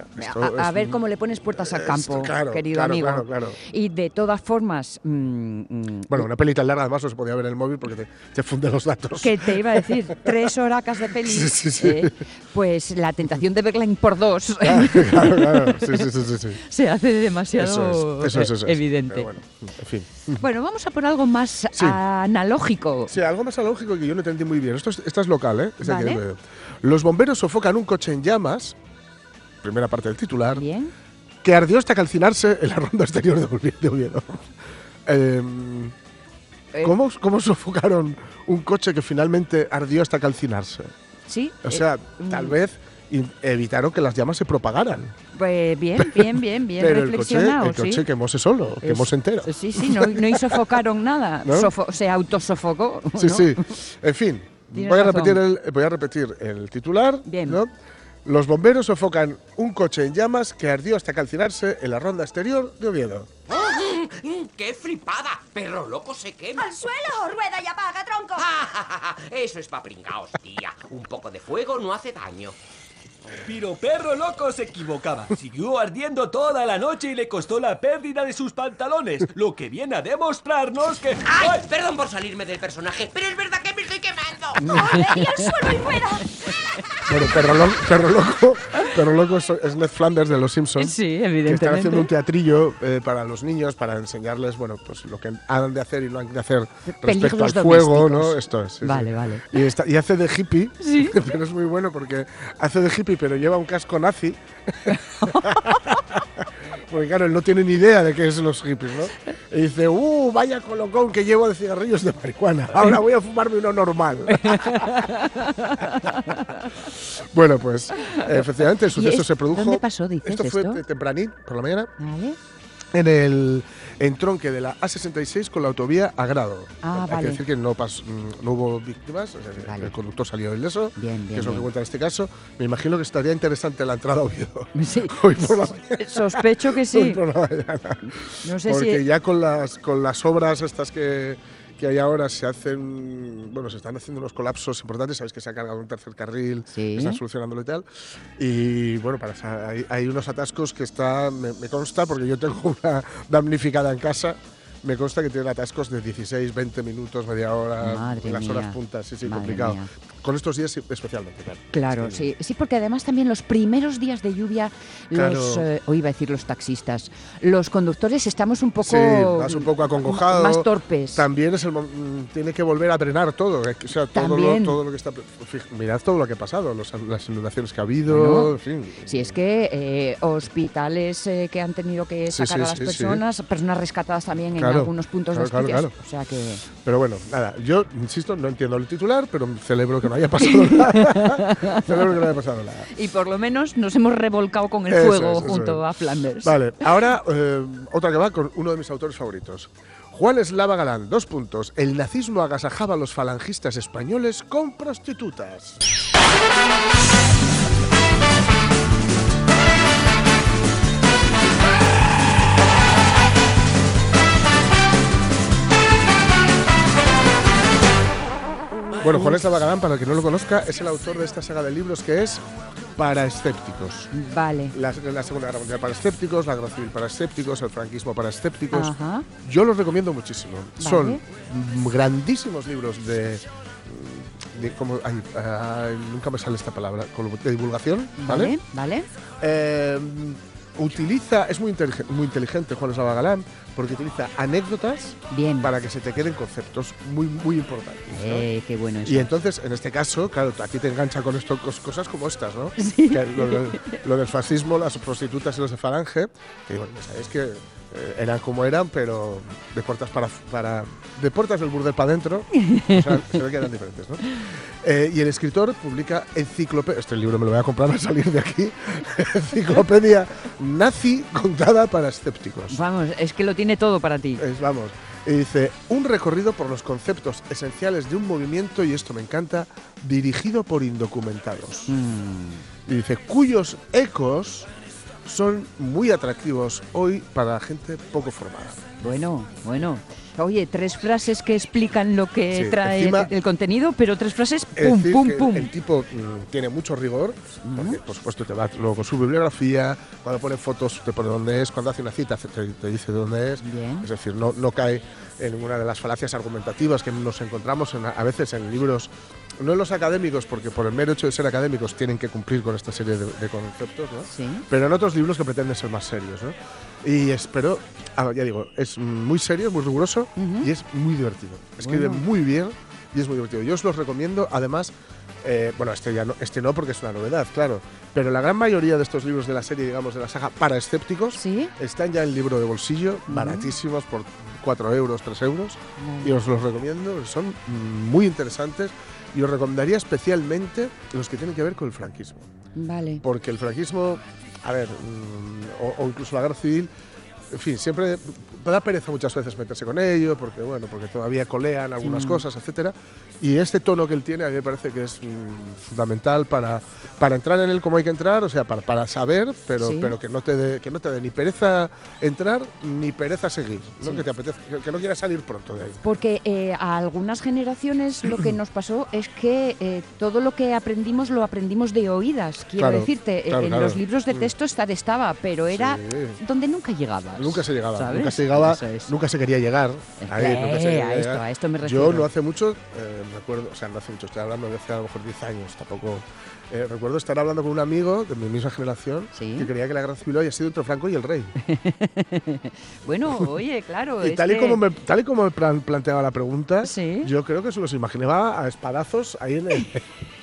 eh, esto A, ver cómo le pones puertas al es- campo, claro, querido claro, amigo. claro. Y de todas formas, mm, mm, Bueno, una peli tan larga además no se podía ver en el móvil porque te, te funde los datos. que te iba a decir, [laughs] tres horacas de peli, Sí, sí, sí. eh, pues la tentación de verla por dos [laughs] claro, claro, sí, sí, sí, sí, sí. [laughs] se hace demasiado Eso es, eso es, evidente. Bueno, en fin. Bueno, vamos a por algo más analógico. Sí, algo más analógico que yo no entendí muy bien. Esto es, esta es local, ¿eh? Es de aquí, Vale. de- Los bomberos sofocan un coche en llamas, primera parte del titular, Bien. que ardió hasta calcinarse en la ronda exterior de Ovie- de Oviedo. Em, Eh, ¿cómo, ¿Cómo sofocaron un coche que finalmente ardió hasta calcinarse? Sí. O eh, sea, tal mm, vez evitaron que las llamas se propagaran. Pues bien, bien, bien, bien Pero el coche, reflexionado, el coche sí. quemóse solo, quemóse entero. Sí, sí, no, no y sofocaron nada. [laughs] ¿No? Sofo- se autosofocó. Sí, ¿no? sí. En fin, voy a, repetir el, voy a repetir el titular. Bien. ¿no? Los bomberos sofocan un coche en llamas que ardió hasta calcinarse en la ronda exterior de Oviedo. [laughs] ¡Qué flipada! ¡Perro loco se quema! ¡Al suelo! ¡Rueda y apaga, tronco! Ah, [laughs] Eso es pa' pringaos, tía. Un poco de fuego no hace daño. Pero perro loco se equivocaba. Siguió ardiendo toda la noche y le costó la pérdida de sus pantalones, lo que viene a demostrarnos que... ¡Ay! Perdón por salirme del personaje, pero es verdad que me estoy quemando. ¡Ole! ¡Y al suelo y rueda! Bueno, Perro, Lo- Perro Loco, Perro Loco es, es Ned Flanders de Los Simpsons. Sí, Que están evidentemente. haciendo un teatrillo eh, para los niños para enseñarles, bueno, pues lo que han de hacer y no han de hacer respecto Peligros al fuego, domésticos. ¿no? Esto es. sí, Vale, sí. vale. Y, está- y hace de hippie, Sí. [laughs] pero es muy bueno porque hace de hippie, pero lleva un casco nazi. [laughs] Porque claro, él no tiene ni idea de qué es los hippies, ¿no? Y dice, ¡uh, vaya colocón que llevo de cigarrillos de marihuana! Ahora voy a fumarme uno normal. [laughs] bueno, pues efectivamente el ¿Y suceso es- se produjo. dónde pasó, dices, Esto fue esto? tempranín, por la mañana, en el entronque de la A66 con la autovía Agrado. Ah, Hay vale. que decir que no, pas- mm, no hubo víctimas, Vale. el conductor salió ileso, Bien, que es lo que cuenta en este caso. Me imagino que estaría interesante la entrada a Oviedo. [laughs] Sí. [laughs] Hoy por la mañana. Sospecho que [laughs] Hoy sí. por la mañana. No sé Porque si. ya con las, con las obras estas que, que hay ahora se hacen, bueno, se están haciendo unos colapsos importantes, sabéis que se ha cargado un tercer carril, Sí. están solucionándolo y tal. Y bueno, para, hay, hay unos atascos que están, me, me consta, porque yo tengo [laughs] una damnificada en casa, me consta que tienen atascos de 16, 20 minutos, media hora, Madre las horas puntas, sí, sí, Madre complicado. mía. Con estos días especialmente, claro. Claro, sí, sí, porque además también los primeros días de lluvia, Claro. los, eh, o iba a decir los taxistas, los conductores estamos un poco, Sí, un poco acongojado. más torpes. También es el mm, tiene que volver a drenar todo. eh, O sea, todo lo, todo lo que está. Mirad todo lo que ha pasado, los- las inundaciones que ha habido. Bueno, en fin. Si es que eh, hospitales eh, que han tenido que sacar sí, a las personas, personas rescatadas también en Claro, algunos puntos Claro, los claro. O sea que. Pero bueno, nada, yo insisto, no entiendo el titular, pero celebro que no haya pasado [laughs] nada. celebro que no haya pasado nada. Y por lo menos nos hemos revolcado con el Eso fuego es, junto es. a Flanders. Vale, ahora eh, otra que va con uno de mis autores favoritos. Juan Eslava Galán, dos puntos. El nazismo agasajaba a los falangistas españoles con prostitutas. Bueno, Juan Galán, para el que no lo conozca, es el autor de esta saga de libros que es Para escépticos. Vale. La, la Segunda Guerra Mundial para escépticos, la Guerra Civil para escépticos, el franquismo para escépticos. Ajá. Yo los recomiendo muchísimo. Vale. Son mm, grandísimos libros de. ay, ay, nunca me sale esta palabra. como De divulgación, ¿vale? Vale, vale. Eh, utiliza, es muy, inteligente, muy inteligente Juan Eslava Galán, porque utiliza anécdotas Bien. para que se te queden conceptos muy, muy importantes. ¿no? Eh, qué bueno eso. Y entonces, en este caso, claro, a ti te engancha con esto, cos- cosas como estas, ¿no? Que lo, lo- lo del fascismo, las prostitutas y los de Falange, que bueno, sabéis que eran como eran, pero de puertas para, para de puertas del burdel para adentro, o sea, se ve que eran diferentes, ¿no? Eh, y el escritor publica enciclopedia, este libro me lo voy a comprar al salir de aquí, [laughs] enciclopedia nazi contada para escépticos. Vamos, es que lo tiene todo para ti. Es, vamos. Y dice, un recorrido por los conceptos esenciales de un movimiento, y esto me encanta, dirigido por indocumentados. Mm. Y dice, cuyos ecos son muy atractivos hoy para gente poco formada. Bueno, bueno. Oye, tres frases que explican lo que Sí, trae encima- el contenido, pero tres frases Es pum, decir, pum, que pum. el tipo mm, tiene mucho rigor, porque por supuesto te va luego con su bibliografía, cuando pone fotos te pone dónde es, cuando hace una cita te, te dice dónde es, Bien. es decir, no, no cae en ninguna de las falacias argumentativas que nos encontramos en- a veces en libros, no los académicos, porque por el mero hecho de ser académicos tienen que cumplir con esta serie de, de conceptos, ¿no? Sí. pero en otros libros que pretenden ser más serios. ¿no? Y espero, ah, ya digo, es muy serio, muy riguroso y es muy divertido. Escribe Bueno. muy bien y es muy divertido. Yo os los recomiendo, además, eh, bueno, este, ya no, este no porque es una novedad, claro, pero la gran mayoría de estos libros de la serie, digamos, de la saga para escépticos, ¿Sí? están ya en libro de bolsillo, baratísimos, por 4 euros, 3 euros, y os los recomiendo, son muy interesantes y os recomendaría especialmente los que tienen que ver con el franquismo Vale. porque el franquismo, a ver, mm, o, o incluso la guerra civil, en fin, siempre da pereza muchas veces meterse con ello, porque bueno, porque todavía colean algunas cosas, etcétera. Y este tono que él tiene a mí me parece que es mm, fundamental para, para entrar en él como hay que entrar, o sea, para, para saber, pero, Sí. pero que no te dé que no te dé ni pereza entrar ni pereza seguir, ¿no? Sí. que te apetezca, que, que no quieras salir pronto de ahí. Porque eh, a algunas generaciones lo que [clears throat] nos pasó es que eh, todo lo que aprendimos lo aprendimos de oídas. Quiero Claro, decirte, eh, claro, en claro. los libros de Mm. texto estar estaba, pero era Sí. donde nunca llegabas. Nunca se llegaba, ¿sabes? nunca se llegaba, es. nunca se quería llegar. Ahí, Eh, nunca se quería a esto, llegar. a esto me Yo refiero. no hace mucho, eh, recuerdo, o sea, no hace mucho, estoy hablando de hace a lo mejor 10 años, tampoco. Eh, recuerdo estar hablando con un amigo de mi misma generación Sí. que creía que la guerra civil había sido entre Franco y el rey. [laughs] Bueno, oye, claro. y tal y que- como me, tal y como me plan- planteaba la pregunta, Sí. yo creo que se los imaginaba a espadazos ahí en el. [laughs]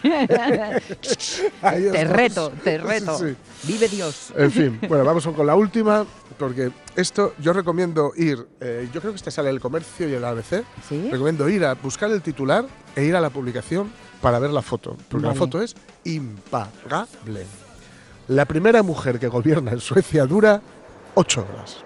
[laughs] ahí Te reto, te reto. sí. Vive Dios. En fin, bueno, vamos con la última, porque esto yo recomiendo ir, eh, yo creo que este sale el comercio y el ABC, recomiendo ir a buscar el titular e ir a la publicación para ver la foto, porque Vale. la foto es impagable. La primera mujer que gobierna en Suecia dura ocho horas.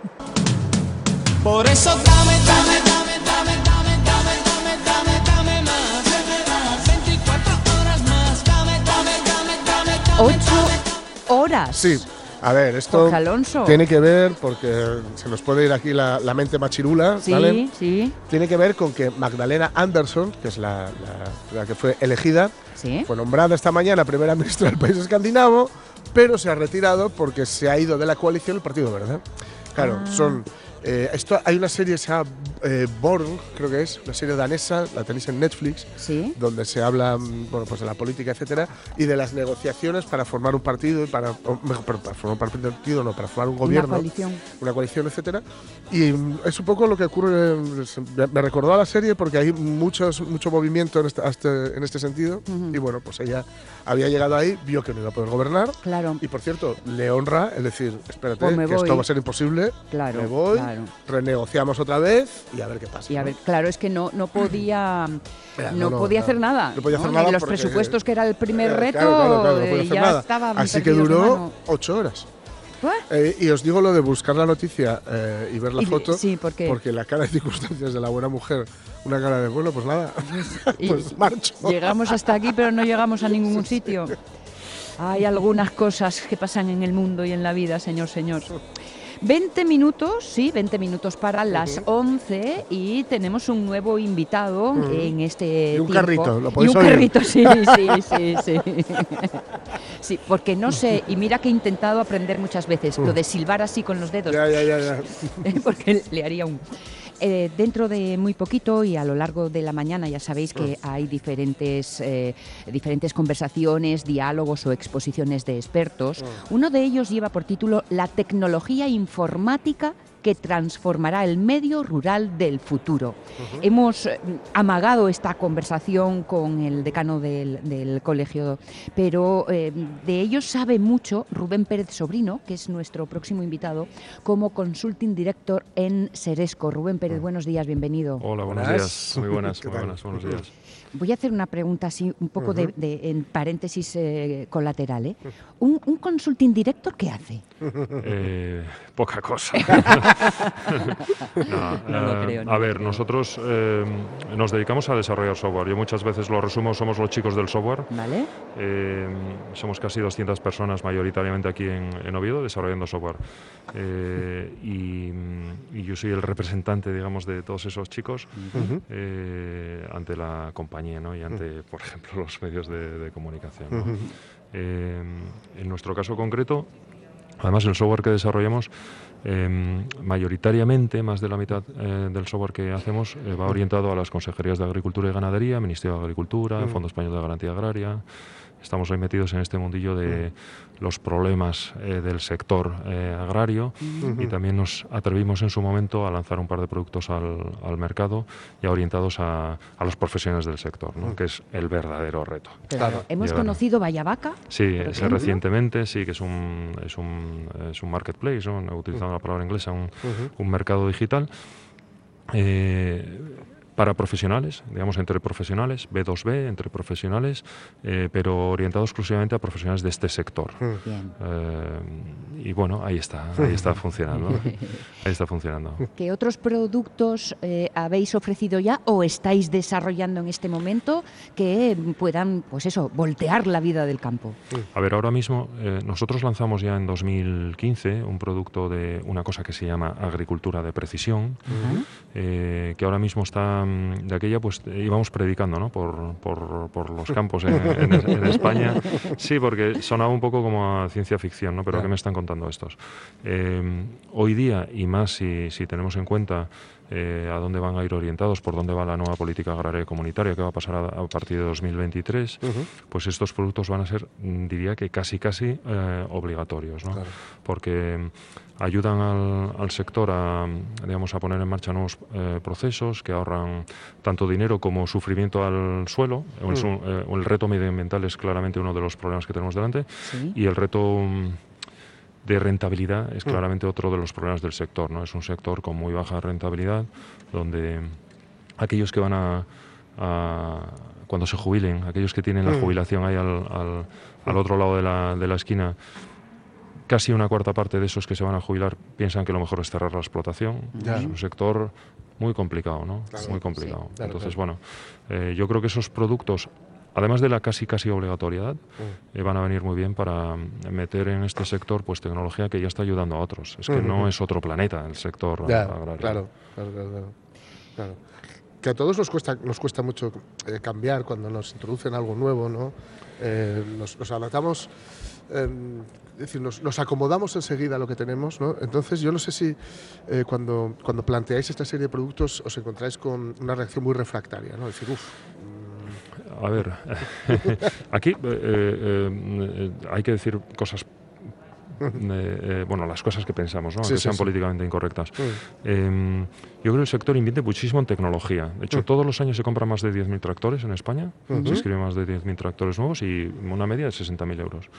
Por eso dame, dame, dame, dame, dame, dame, dame, dame, dame más. 24 horas más. Dame, dame, dame, dame, dame. Ocho horas. Sí, a ver, esto tiene que ver, porque se nos puede ir aquí la, la mente machirula, Sí, ¿vale? sí, Tiene que ver con que Magdalena Andersson, que es la, la- la que fue elegida, sí. fue nombrada esta mañana primera ministra del país escandinavo, pero se ha retirado porque se ha ido de la coalición el Partido Verde. Claro, Ah. son. Eh, esto, hay una serie que se llama eh, Born, creo que es, una serie danesa, la tenéis en Netflix, Sí. donde se habla mm, bueno, pues de la política, etcétera, y de las negociaciones para formar un partido y para, o mejor, para formar un partido, no, para formar un gobierno, Una coalición. una coalición, etcétera. Y mm, es un poco lo que ocurre, se- me recordó a la serie porque hay muchos, mucho movimiento en este, este- en este sentido. Y bueno, pues ella había llegado ahí, vio que no iba a poder gobernar. Claro. Y por cierto, le honra el decir, espérate, Pues que esto va a ser imposible. Claro, me voy, claro. Renegociamos otra vez y a ver qué pasa. Y a ¿no? ver, claro, es que no, no podía, [clears throat] Ya, no, no, podía hacer nada. No podía hacer nada los porque- presupuestos, que era el primer Eh, reto, claro, claro, claro, eh, ya nada. estaban Así que duró ocho horas. Eh, y os digo lo de buscar la noticia eh, y ver la Y- foto. sí, ¿por? Porque la cara de circunstancias de la buena mujer, una cara de, bueno, pues nada, [laughs] Y- pues marcho. Llegamos hasta aquí, pero no llegamos a [laughs] ningún sitio. Hay algunas cosas que pasan en el mundo y en la vida, señor, señor. 20 minutos, sí, 20 minutos para las 11 y tenemos un nuevo invitado en este Y un tiempo. carrito, lo Y podéis un oír. carrito, sí, [laughs] sí, sí, sí. [laughs] Sí, porque no sé, y mira que he intentado aprender muchas veces, lo de silbar así con los dedos. Ya, ya, ya, ya. [laughs] porque le haría un... Eh, dentro de muy poquito y a lo largo de la mañana ya sabéis que hay diferentes, eh, diferentes conversaciones, diálogos o exposiciones de expertos. Uno de ellos lleva por título La tecnología informática que transformará el medio rural del futuro. Hemos eh, amagado esta conversación con el decano del, del colegio, pero eh, de ellos sabe mucho Rubén Pérez Sobrino, que es nuestro próximo invitado, como consulting director en Seresco. Rubén Pérez, buenos días, bienvenido. Hola, buenos Buenas. días. Muy buenas, [laughs] ¿Qué muy buenas, buenos días. Voy a hacer una pregunta así, un poco de, de- en paréntesis eh, colateral. ¿eh? ¿Un, un consulting director qué hace? [laughs] Eh, poca cosa. [laughs] No, eh, creo, no a ver, nosotros eh, nos dedicamos a desarrollar software. Yo muchas veces lo resumo, somos los chicos del software. ¿Vale? Somos casi 200 personas mayoritariamente aquí en, en Oviedo desarrollando software. Y, y yo soy el representante, digamos, de todos esos chicos ante la compañía ¿no? y ante, por ejemplo, [laughs] los medios de, de comunicación. en nuestro caso concreto, además el software que desarrollamos, eh, mayoritariamente, más de la mitad eh, del software que hacemos eh, va orientado a las consejerías de Agricultura y Ganadería, Ministerio de Agricultura, Mm. Fondo Español de Garantía Agraria. Estamos hoy metidos en este mundillo de los problemas eh, del sector eh, agrario y también nos atrevimos en su momento a lanzar un par de productos al, al mercado ya orientados a, a los profesionales del sector, ¿no? que es el verdadero reto. Claro. Hemos Llegar- conocido Vallabaca. Sí, ese recientemente, sí, que es un, es un, es un marketplace, ¿no? utilizando la palabra inglesa, un mercado digital. eh, para profesionales, digamos entre profesionales, B2B, entre profesionales, eh, pero orientado exclusivamente a profesionales de este sector. Bien. Eh, y bueno, ahí está, ahí está funcionando. Ahí está funcionando. [laughs] ¿Qué otros productos eh, habéis ofrecido ya o estáis desarrollando en este momento que puedan, pues eso, voltear la vida del campo? A ver, ahora mismo eh, nosotros lanzamos ya en 2015 un producto de una cosa que se llama agricultura de precisión, eh, que ahora mismo está de aquella, pues íbamos predicando ¿no? por, por- por los campos en, en- en España. Sí, porque sonaba un poco como a ciencia ficción, ¿no? pero ¿qué me están contando estos? Eh, hoy día, y más si, si tenemos en cuenta eh, a dónde van a ir orientados, por dónde va la nueva política agraria y comunitaria que va a pasar a, a partir de 2023, pues estos productos van a ser, mm, diría que casi casi eh, obligatorios, ¿no? porque mm, ayudan al, al sector a, digamos, a poner en marcha nuevos eh, procesos que ahorran tanto dinero como sufrimiento al suelo. El, Mm. eh, el reto medioambiental es claramente uno de los problemas que tenemos delante Sí. y el reto de rentabilidad es Mm. claramente otro de los problemas del sector. ¿no? Es un sector con muy baja rentabilidad, donde aquellos que van a, a- cuando se jubilen, aquellos que tienen la Mm. jubilación ahí al, al- al otro lado de la, de la esquina, casi una cuarta parte de esos que se van a jubilar piensan que lo mejor es cerrar la explotación. Ya. Es un sector muy complicado, ¿no? Claro. Muy complicado. Sí, claro, Entonces, claro. bueno, eh, yo creo que esos productos, además de la casi casi obligatoriedad, Mm. eh, van a venir muy bien para mm, meter en este sector pues tecnología que ya está ayudando a otros. Es que no es otro planeta el sector Ya, agrario. claro, claro, claro, claro. Que a todos nos cuesta, nos cuesta mucho eh, cambiar cuando nos introducen algo nuevo, ¿no? Eh, nos, nos adaptamos, es decir, nos, nos acomodamos enseguida a lo que tenemos, ¿no? Entonces yo no sé si cuando, cuando planteáis esta serie de productos os encontráis con una reacción muy refractaria, ¿no? Decir, uff, A ver, [laughs] aquí eh, eh, eh, hay que decir cosas, eh, eh, bueno, las cosas que pensamos, ¿no? Sí, que sean sí. políticamente incorrectas. Eh, yo creo que el sector invierte muchísimo en tecnología. De hecho, todos los años se compran más de 10.000 tractores en España, se escriben más de 10.000 tractores nuevos y una media de 60.000 euros.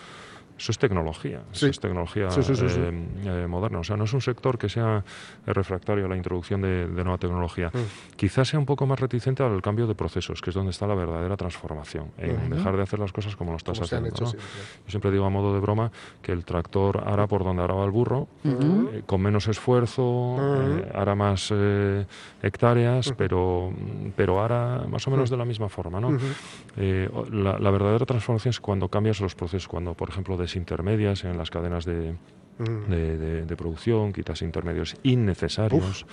Eso es tecnología, eso es tecnología Sí, sí, eh, eh, moderna. O sea, no es un sector que sea refractario a la introducción de, de nueva tecnología. Mm. Quizás sea un poco más reticente al cambio de procesos, que es donde está la verdadera transformación, en dejar de hacer las cosas como lo estás Como haciendo. hecho ¿no? siempre. Yo siempre digo a modo de broma que el tractor hará por donde araba el burro, eh, con menos esfuerzo, eh, hará más hectáreas, pero, pero hará más o menos de la misma forma. ¿no? La, la verdadera transformación es cuando cambias los procesos, cuando, por ejemplo, desintermedias en las cadenas de, Mm. de, de- de producción, quitas intermedios innecesarios.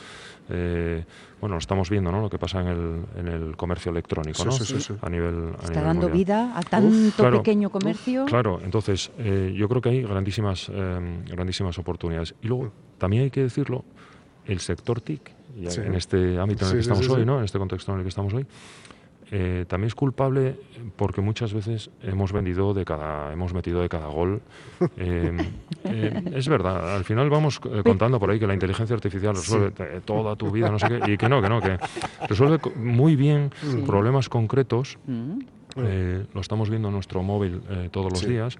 Eh, bueno, lo estamos viendo, ¿no? Lo que pasa en el, en el comercio electrónico, Sí, ¿no? sí, sí, sí. A nivel a Está nivel dando mundial. vida a tanto Claro. pequeño comercio. Claro, entonces eh, yo creo que hay grandísimas, eh, grandísimas oportunidades. Y luego, también hay que decirlo, el sector TIC, y Sí. en este ámbito en Sí, el que sí, estamos sí, hoy, sí. ¿no? en este contexto en el que estamos hoy, eh, también es culpable porque muchas veces hemos vendido de cada, hemos metido de cada gol. Eh, eh, es verdad, al final vamos eh, contando por ahí que la inteligencia artificial resuelve eh, toda tu vida, no sé qué, y que no, que no, que resuelve muy bien Sí. problemas concretos. Mm. Eh, lo estamos viendo en nuestro móvil eh, todos los Sí. días,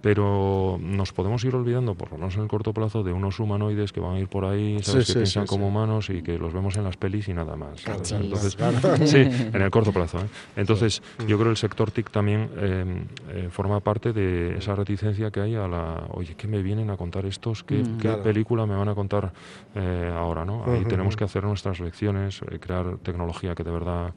pero nos podemos ir olvidando, por lo menos en el corto plazo, de unos humanoides que van a ir por ahí, ¿sabes? Sí, que sí, piensan sí, como humanos y que los vemos en las pelis y nada más. Entonces, [laughs] sí, en el corto plazo. ¿eh? Entonces, yo creo que el sector TIC también eh, eh, forma parte de esa reticencia que hay a la, oye, ¿qué me vienen a contar estos? ¿Qué, Mm. qué Claro. película me van a contar eh, ahora? ¿no? Ahí tenemos que hacer nuestras lecciones, eh, crear tecnología que de verdad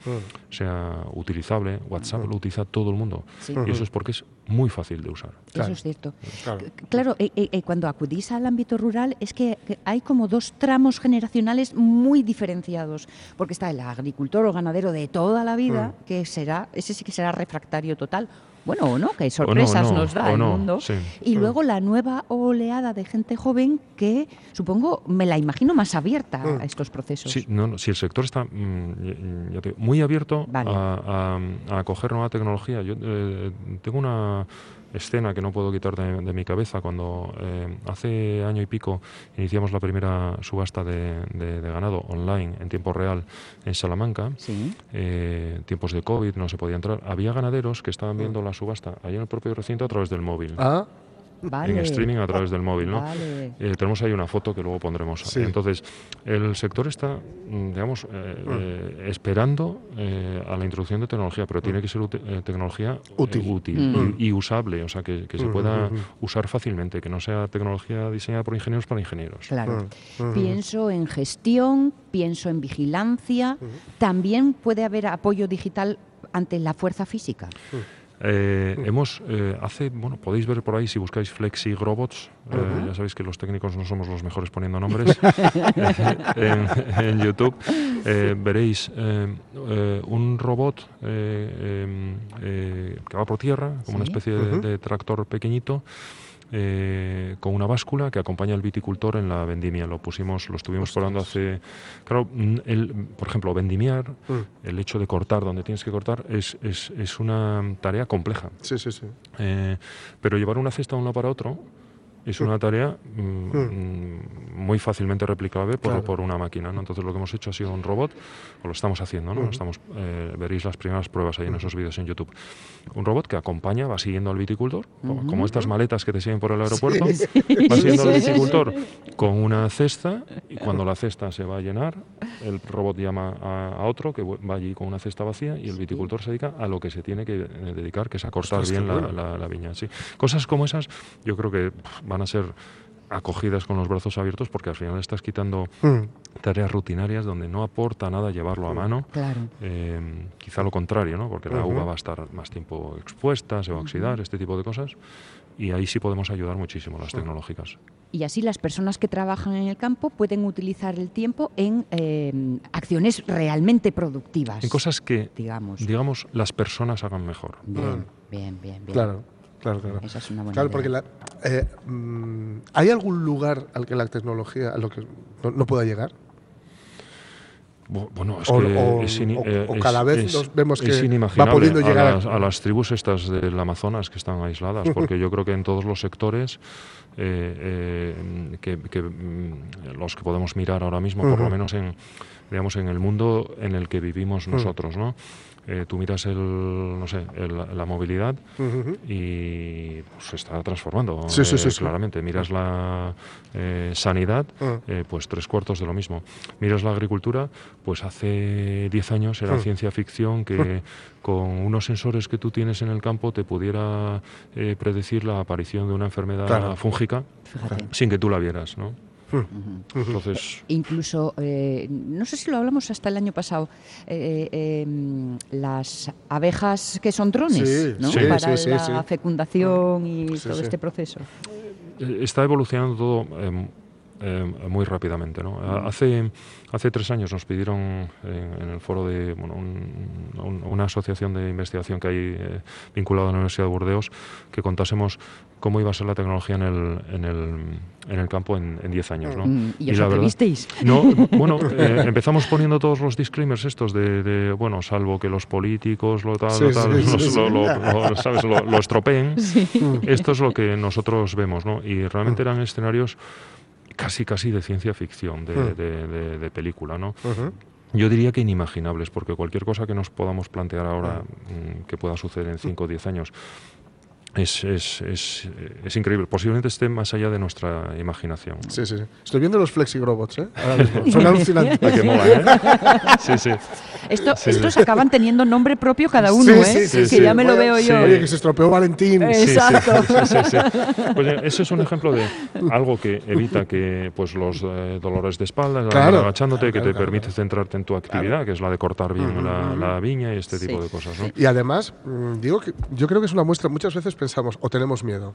sea utilizable. WhatsApp lo utiliza todo el mundo. Y eso es porque es muy fácil de usar. Eso es cierto. Claro. Claro, eh, eh, eh, cuando acudís al ámbito rural es que, que hay como dos tramos generacionales muy diferenciados, porque está el agricultor o ganadero de toda la vida, Mm. que será, ese sí que será refractario total. Bueno, o no, que sorpresas no, nos da el no, mundo. sí. Y luego la nueva oleada de gente joven que supongo, me la imagino más abierta Mm. a estos procesos. Sí, no, si el sector está mm, ya- ya te digo, muy abierto Vale. a, a- a acoger nueva tecnología. Yo eh, tengo una escena que no puedo quitar de, de mi cabeza cuando eh, hace año y pico iniciamos la primera subasta de, de- de ganado online en tiempo real en Salamanca. Sí. eh, tiempos de COVID no se podía entrar. Había ganaderos que estaban viendo la subasta ahí en el propio recinto a través del móvil. Ah, Vale. en streaming a través del móvil, ¿no? Vale. Eh, tenemos ahí una foto que luego pondremos. Sí. Entonces, el sector está, mm, digamos, eh, Mm. eh, esperando eh, a la introducción de tecnología, pero tiene que ser eh, tecnología Útil. útil Mm. y, y usable, o sea, que, que se Mm, pueda mm, mm. usar fácilmente, que no sea tecnología diseñada por ingenieros para ingenieros. Claro. Mm, mm. Pienso en gestión, pienso en vigilancia. También puede haber apoyo digital ante la fuerza física. Eh, hemos, eh, hace, bueno, podéis ver por ahí si buscáis Flexi Robots, eh, ya sabéis que los técnicos no somos los mejores poniendo nombres, [laughs] en, en YouTube. Veréis eh, un robot em, que va por tierra, como una especie de tractor pequeñito, eh, con una báscula que acompaña al viticultor en la vendimia. Lo pusimos, lo estuvimos probando hace... Claro, el, por ejemplo, vendimiar, Mm. el hecho de cortar donde tienes que cortar, es, es, es una tarea compleja. Sí, sí, sí. Eh, pero llevar una cesta de un lado para otro es una tarea mm, mm, muy fácilmente replicable por, Claro. por una máquina. ¿no? Entonces lo que hemos hecho ha sido un robot, o lo estamos haciendo, ¿no? Ujú. estamos, eh, veréis las primeras pruebas ahí en esos vídeos en YouTube. Un robot que acompaña, va siguiendo al viticultor, como, estas maletas que te siguen por el aeropuerto, Sí. va siguiendo al viticultor con una cesta y cuando la cesta se va a llenar, el robot llama a, a otro que va allí con una cesta vacía y el Sí. viticultor se dedica a lo que se tiene que dedicar, que es a cortar bien la, bueno. la- la viña. Sí. Cosas como esas yo creo que pf, van a ser acogidas con los brazos abiertos porque al final estás quitando Mm. tareas rutinarias donde no aporta nada llevarlo a mano. Claro. Eh, quizá lo contrario, ¿no? porque la Ujú. uva va a estar más tiempo expuesta, se va a oxidar, este tipo de cosas. y ahí sí podemos ayudar muchísimo las tecnológicas. Y así las personas que trabajan en el campo pueden utilizar el tiempo en eh, acciones realmente productivas. En cosas que, digamos, digamos las personas hagan mejor. Bien, bien, bien, bien. Claro, claro, claro. Esa es una buena Claro, idea. porque la- eh, ¿hay algún lugar al que la tecnología a lo que no, no pueda llegar? Bu- Bueno, es O- que o- es, o- eh, o es- cada vez nos vemos es que va pudiendo llegar a las, a las tribus estas del Amazonas que están aisladas, [laughs] porque yo creo que en todos los sectores eh, eh, que, que, mm, los que podemos mirar ahora mismo, por lo menos en digamos en el mundo en el que vivimos nosotros, ¿no? Eh, tú miras el, no sé, el- la movilidad y pues, se está transformando Sí, sí, eh, sí, sí. claramente. Miras la eh, sanidad, Ah. eh, pues tres cuartos de lo mismo. Miras la agricultura, pues hace 10 años era Ah. ciencia ficción que con unos sensores que tú tienes en el campo te pudiera eh, predecir la aparición de una enfermedad Claro. fúngica Fíjate. sin que tú la vieras, ¿no? Incluso, eh, no sé si lo hablamos hasta el año pasado, eh, eh, mm, las abejas que son drones, Sí, ¿no? sí, Para sí, la fecundación y todo este proceso. Eh, está evolucionando todo em, muy rápidamente. ¿no? A- Hace, hace tres años nos pidieron en, en el foro de bueno, un- un- una asociación de investigación que hay eh, vinculada a la Universidad de Burdeos que contásemos cómo iba a ser la tecnología en el, en el, en el campo en en 10 años. ¿no? Mm, ¿y os la verdad- atrevisteis? no, bueno, [laughs] eh, empezamos poniendo todos los disclaimers estos de, de, bueno, salvo que los políticos lo tal, Sí, lo, tal, sí, sí, lo, lo- lo- ¿sabes? lo- lo estropeen. Sí. Esto es lo que nosotros vemos, ¿no? Y realmente eran escenarios casi, casi de ciencia ficción, de, Mm. de- de- de película, ¿no? Yo diría que inimaginables, porque cualquier cosa que nos podamos plantear ahora mm, que pueda suceder en 5 o 10 años es, es, es, es increíble. Posiblemente esté más allá de nuestra imaginación. Sí, sí, sí. Estoy viendo los flexirobots, ¿eh? Ahora mismo. [laughs] Son alucinantes. Ah, qué mola, ¿eh? Sí, sí. Esto, Sí. Estos acaban teniendo nombre propio cada uno, Sí, ¿eh? sí, sí, que sí. ya me lo veo Sí. yo. Oye, que se estropeó Valentín. Eh, Sí, sí, Exacto. sí, sí, sí. Pues, ese es un ejemplo de algo que evita que pues los eh, dolores de espalda, la Claro. agachándote, que Claro, te claro, permite centrarte en tu actividad, que es la de cortar bien la, la viña y este tipo de cosas. ¿no? Y además, mm, digo que yo creo que es una muestra, muchas veces pensamos o tenemos miedo,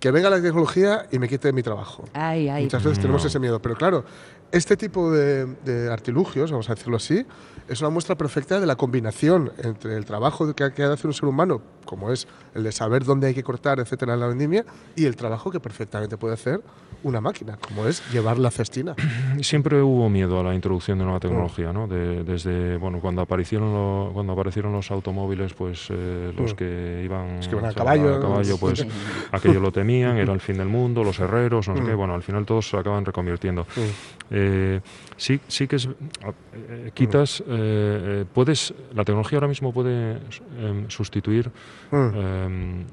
que venga la tecnología y me quite mi trabajo. Ay, ay. Muchas veces tenemos No. ese miedo, pero claro, este tipo de, de artilugios, vamos a decirlo así, es una muestra perfecta de la combinación entre el trabajo que, que hace un ser humano, como es el de saber dónde hay que cortar, etcétera, en la vendimia, y el trabajo que perfectamente puede hacer una máquina, como es llevar la cestina. [clears throat] Siempre hubo miedo a la introducción de nueva tecnología, ¿no? De- desde bueno cuando aparecieron lo- cuando aparecieron los automóviles, pues eh, los Mm. que iban, Los que iban a caballo. caballo, pues aquello lo [laughs] temían, era el fin del mundo, los herreros, no sé Mm. qué. Bueno, al final todos se acaban reconvirtiendo. Mm. Eh, sí, sí que es. eh, quitas. eh, eh, puedes. La tecnología ahora mismo puede em, sustituir Mm. em,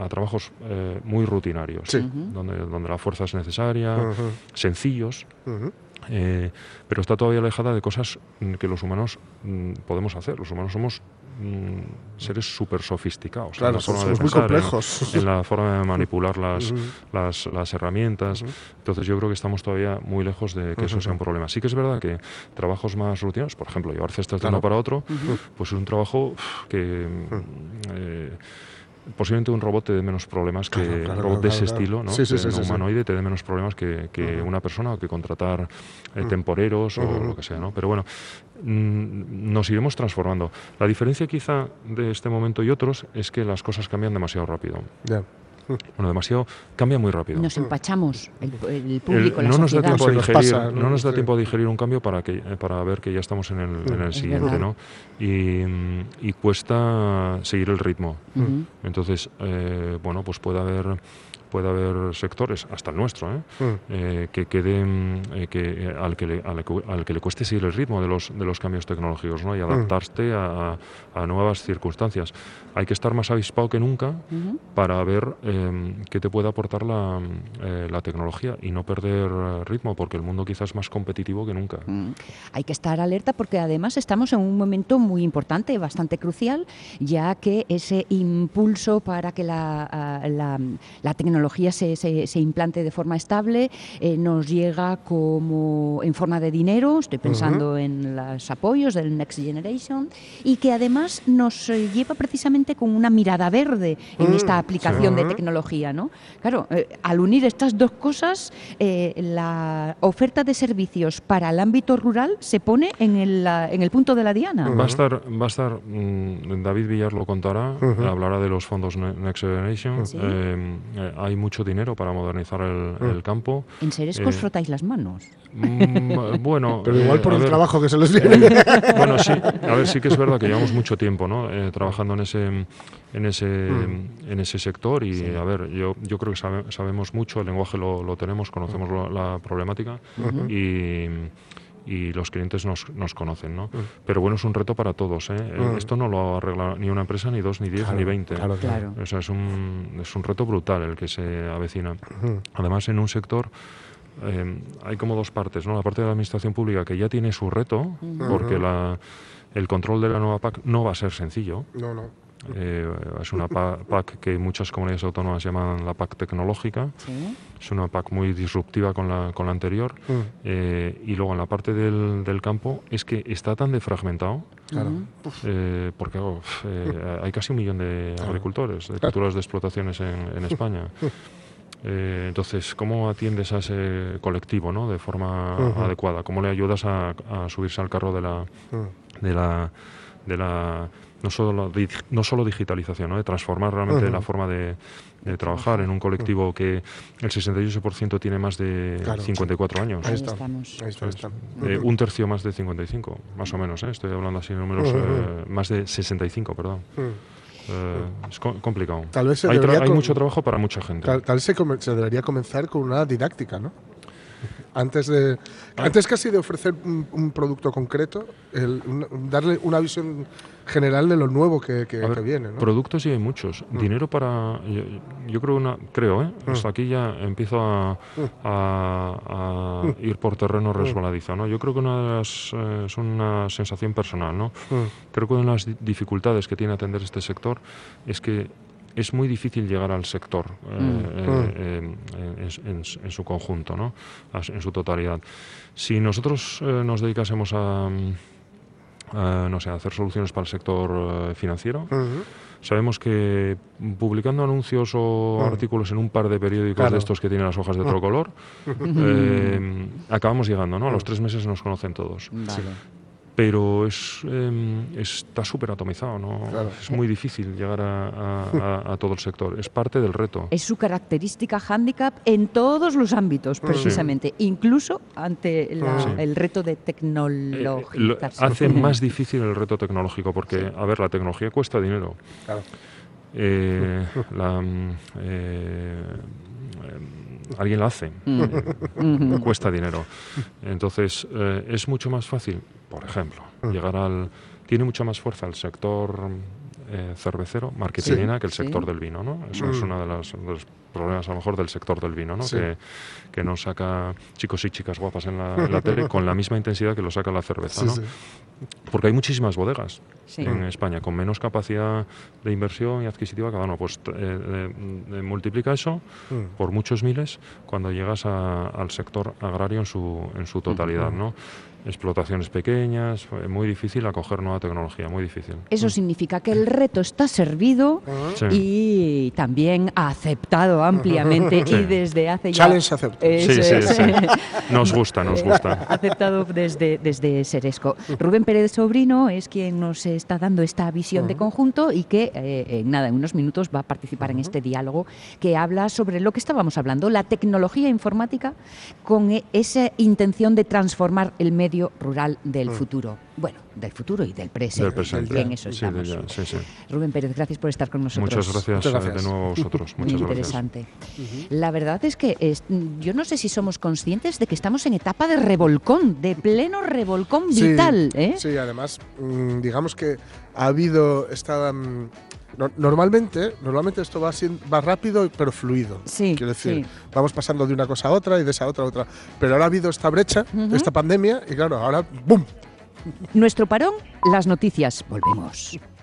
a trabajos eh, muy rutinarios, Sí. donde, donde la fuerza es necesaria, sencillos. Eh, pero está todavía alejada de cosas mm, que los humanos mm, podemos hacer. Los humanos somos mm, seres súper sofisticados. Claro, en la forma somos de muy pensar, complejos. [laughs] En, la forma de manipular las, las, las herramientas. Entonces yo creo que estamos todavía muy lejos de que eso sea un problema. Sí que es verdad que trabajos más rutinos, por ejemplo, llevar cestas de uno para otro, pues es un trabajo que... eh, Posiblemente un robot te dé menos problemas que Claro, claro, un robot claro, de ese estilo, ¿no? Sí, sí, Que sí, un humanoide te dé menos problemas que, que una persona o que contratar eh, temporeros o lo que sea, ¿no? Pero bueno, mm, nos iremos transformando. La diferencia quizá de este momento y otros es que las cosas cambian demasiado rápido. Ya. Bueno, demasiado, cambia muy rápido. Nos empachamos, el, el El- público, la no nos da tiempo nos digerir, pasa, no, ¿no? nos da Sí. tiempo a digerir un cambio para que eh, para ver que ya estamos en el, en el siguiente. ¿no? Y, mm, y cuesta seguir el ritmo. Entonces, eh, bueno, pues puede haber puede haber sectores, hasta el nuestro, ¿eh? Mm. Eh, que queden eh, que, al, que le, al, que, al que le cueste seguir el ritmo de los, de los cambios tecnológicos ¿no? y adaptarse a, a nuevas circunstancias. Hay que estar más avispado que nunca para ver eh, qué te puede aportar la, eh, la tecnología y no perder eh, ritmo, porque el mundo quizás es más competitivo que nunca. Mm. Hay que estar alerta porque además estamos en un momento muy importante, bastante crucial, ya que ese impulso para que la, ah, la- la tecnología se- se implante de forma estable, eh, nos llega como en forma de dinero, estoy pensando en los apoyos del Next Generation, y que además nos eh, lleva precisamente con una mirada verde en Mm, esta aplicación de tecnología. ¿no? Claro, eh, al unir estas dos cosas, eh, la oferta de servicios para el ámbito rural se pone en el, la- en el punto de la diana. Va a estar, va a estar mm, David Villar lo contará, Ujú. hablará de los fondos Ne- Next Generation. Sí. Eh, eh, hay mucho dinero para modernizar el, Mm. el campo. En Seresco os frotáis las manos. Mm, [laughs] bueno, Pero igual eh, por el ver, trabajo que se les viene. [laughs] bueno, sí, a ver, sí que es verdad que llevamos mucho tiempo, ¿no? Eh, trabajando en ese, en ese, Mm. en ese sector y, a ver, yo, yo creo que sabe- sabemos mucho, el lenguaje lo, lo tenemos, conocemos lo- la problemática y, y los clientes nos, nos conocen, ¿no? Mm. Pero bueno, es un reto para todos, ¿eh? Eh, Mm. Esto no lo arregla ni una empresa, ni dos, ni diez, Claro, ni veinte. claro, claro. O sea, es un, es un reto brutal el que se avecina. Además, en un sector eh, hay como dos partes, ¿no? La parte de la administración pública que ya tiene su reto, porque la, el control de la nueva PAC no va a ser sencillo. No, no. Eh, es una pa- PAC que muchas comunidades autónomas llaman la PAC tecnológica. Sí. Es una PAC muy disruptiva con la, con la anterior. Mm. Eh, y luego en la parte del, del campo es que está tan defragmentado. Claro. eh, porque oh, eh, [laughs] hay casi un millón de agricultores, de titulares de explotaciones en, en España. [laughs] Eh, entonces, ¿cómo atiendes a ese colectivo ¿no? de forma adecuada? ¿Cómo le ayudas a, a subirse al carro de la, Mm. de la, de la no solo, no solo digitalización, ¿no? de transformar realmente la forma de, de trabajar en un colectivo que el 68% tiene más de Claro. 54 años. Ahí estamos. Ahí está, ahí está. Eh, un tercio más de 55, más o menos, ¿eh? estoy hablando así de números, Ujú. eh, más de 65, perdón. Mm. Eh, es co- complicado. Tal vez se hay, debería hay mucho trabajo para mucha gente. Tal, tal vez se, se debería comenzar con una didáctica, ¿no? Antes de antes casi de ofrecer un, un producto concreto, el- una- darle una visión general de lo nuevo que, que- A ver, que viene, ¿no? Productos y hay muchos. Mm. Dinero para. Yo, yo creo, una, creo, ¿eh? Mm. Hasta aquí ya empiezo a, a- a Mm. ir por terreno resbaladizo, ¿no? Yo creo que una de las. eh, es una sensación personal, ¿no? Creo que una de las di- dificultades que tiene atender este sector es que es muy difícil llegar al sector eh, Mm. eh, eh, en, en- en su conjunto, ¿no? En su totalidad. Si nosotros eh, nos dedicásemos a, mm, a, no sé, a hacer soluciones para el sector eh, financiero, sabemos que publicando anuncios o Mm. artículos en un par de periódicos Claro. de estos que tienen las hojas de Mm. otro color, [laughs] eh, acabamos llegando, ¿no? A los tres meses nos conocen todos Vale. Pero es eh, está súper atomizado, ¿no? Claro. Es muy difícil llegar a, a- a- a todo el sector. Es parte del reto. Es su característica handicap en todos los ámbitos, precisamente, incluso ante la- Sí. el reto de Eh, lo- tecnologizarse. hace más difícil el reto tecnológico porque, a ver, la tecnología cuesta dinero. Claro. Eh, la, eh, eh, alguien la hace. Mm. Eh, [laughs] cuesta dinero. Entonces, eh, es mucho más fácil, por ejemplo, Mm. llegar al... Tiene mucha más fuerza el sector eh, cervecero, marketingena, que el sí. sector del vino, ¿no? Eso es Mm. uno de, los problemas, a lo mejor, del sector del vino, ¿no? Sí. Que, que nos saca chicos y chicas guapas en la, en la tele con la misma intensidad que lo saca la cerveza, ¿no? Porque hay muchísimas bodegas en España con menos capacidad de inversión y adquisitiva cada uno. Pues eh, eh, eh, multiplica eso Mm. por muchos miles cuando llegas a- al sector agrario en su, en su totalidad, ¿no? Explotaciones pequeñas, muy difícil acoger nueva tecnología, muy difícil. Eso significa que el reto está servido Sí. y también aceptado ampliamente Sí. y desde hace ya... Challenge aceptado. Sí, sí, sí. Nos gusta, nos [laughs] gusta. aceptado desde, desde Seresco. Rubén Pérez Sobrino es quien nos está dando esta visión de conjunto y que eh, en nada, en unos minutos va a participar en este diálogo que habla sobre lo que estábamos hablando, la tecnología informática con e- esa intención de transformar el medio rural del futuro. Bueno, del futuro y del presente. Del presente. En eso Sí, de estamos. ya, sí, sí. Rubén Pérez, gracias por estar con nosotros. Muchas gracias, Muchas eh, gracias. de nuevo a vosotros. Muy [laughs] Muchas gracias. interesante. La verdad es que es- yo no sé si somos conscientes de que estamos en etapa de revolcón, de pleno revolcón Sí, vital. ¿eh? Sí, además, mm, digamos que ha habido esta. No- normalmente, normalmente esto va, sien- va rápido pero fluido. Sí, Quiero decir, sí. vamos pasando de una cosa a otra y de esa a otra a otra. Pero ahora ha habido esta brecha, esta pandemia, y claro, ahora ¡bum! Nuestro parón, las noticias. Volvemos.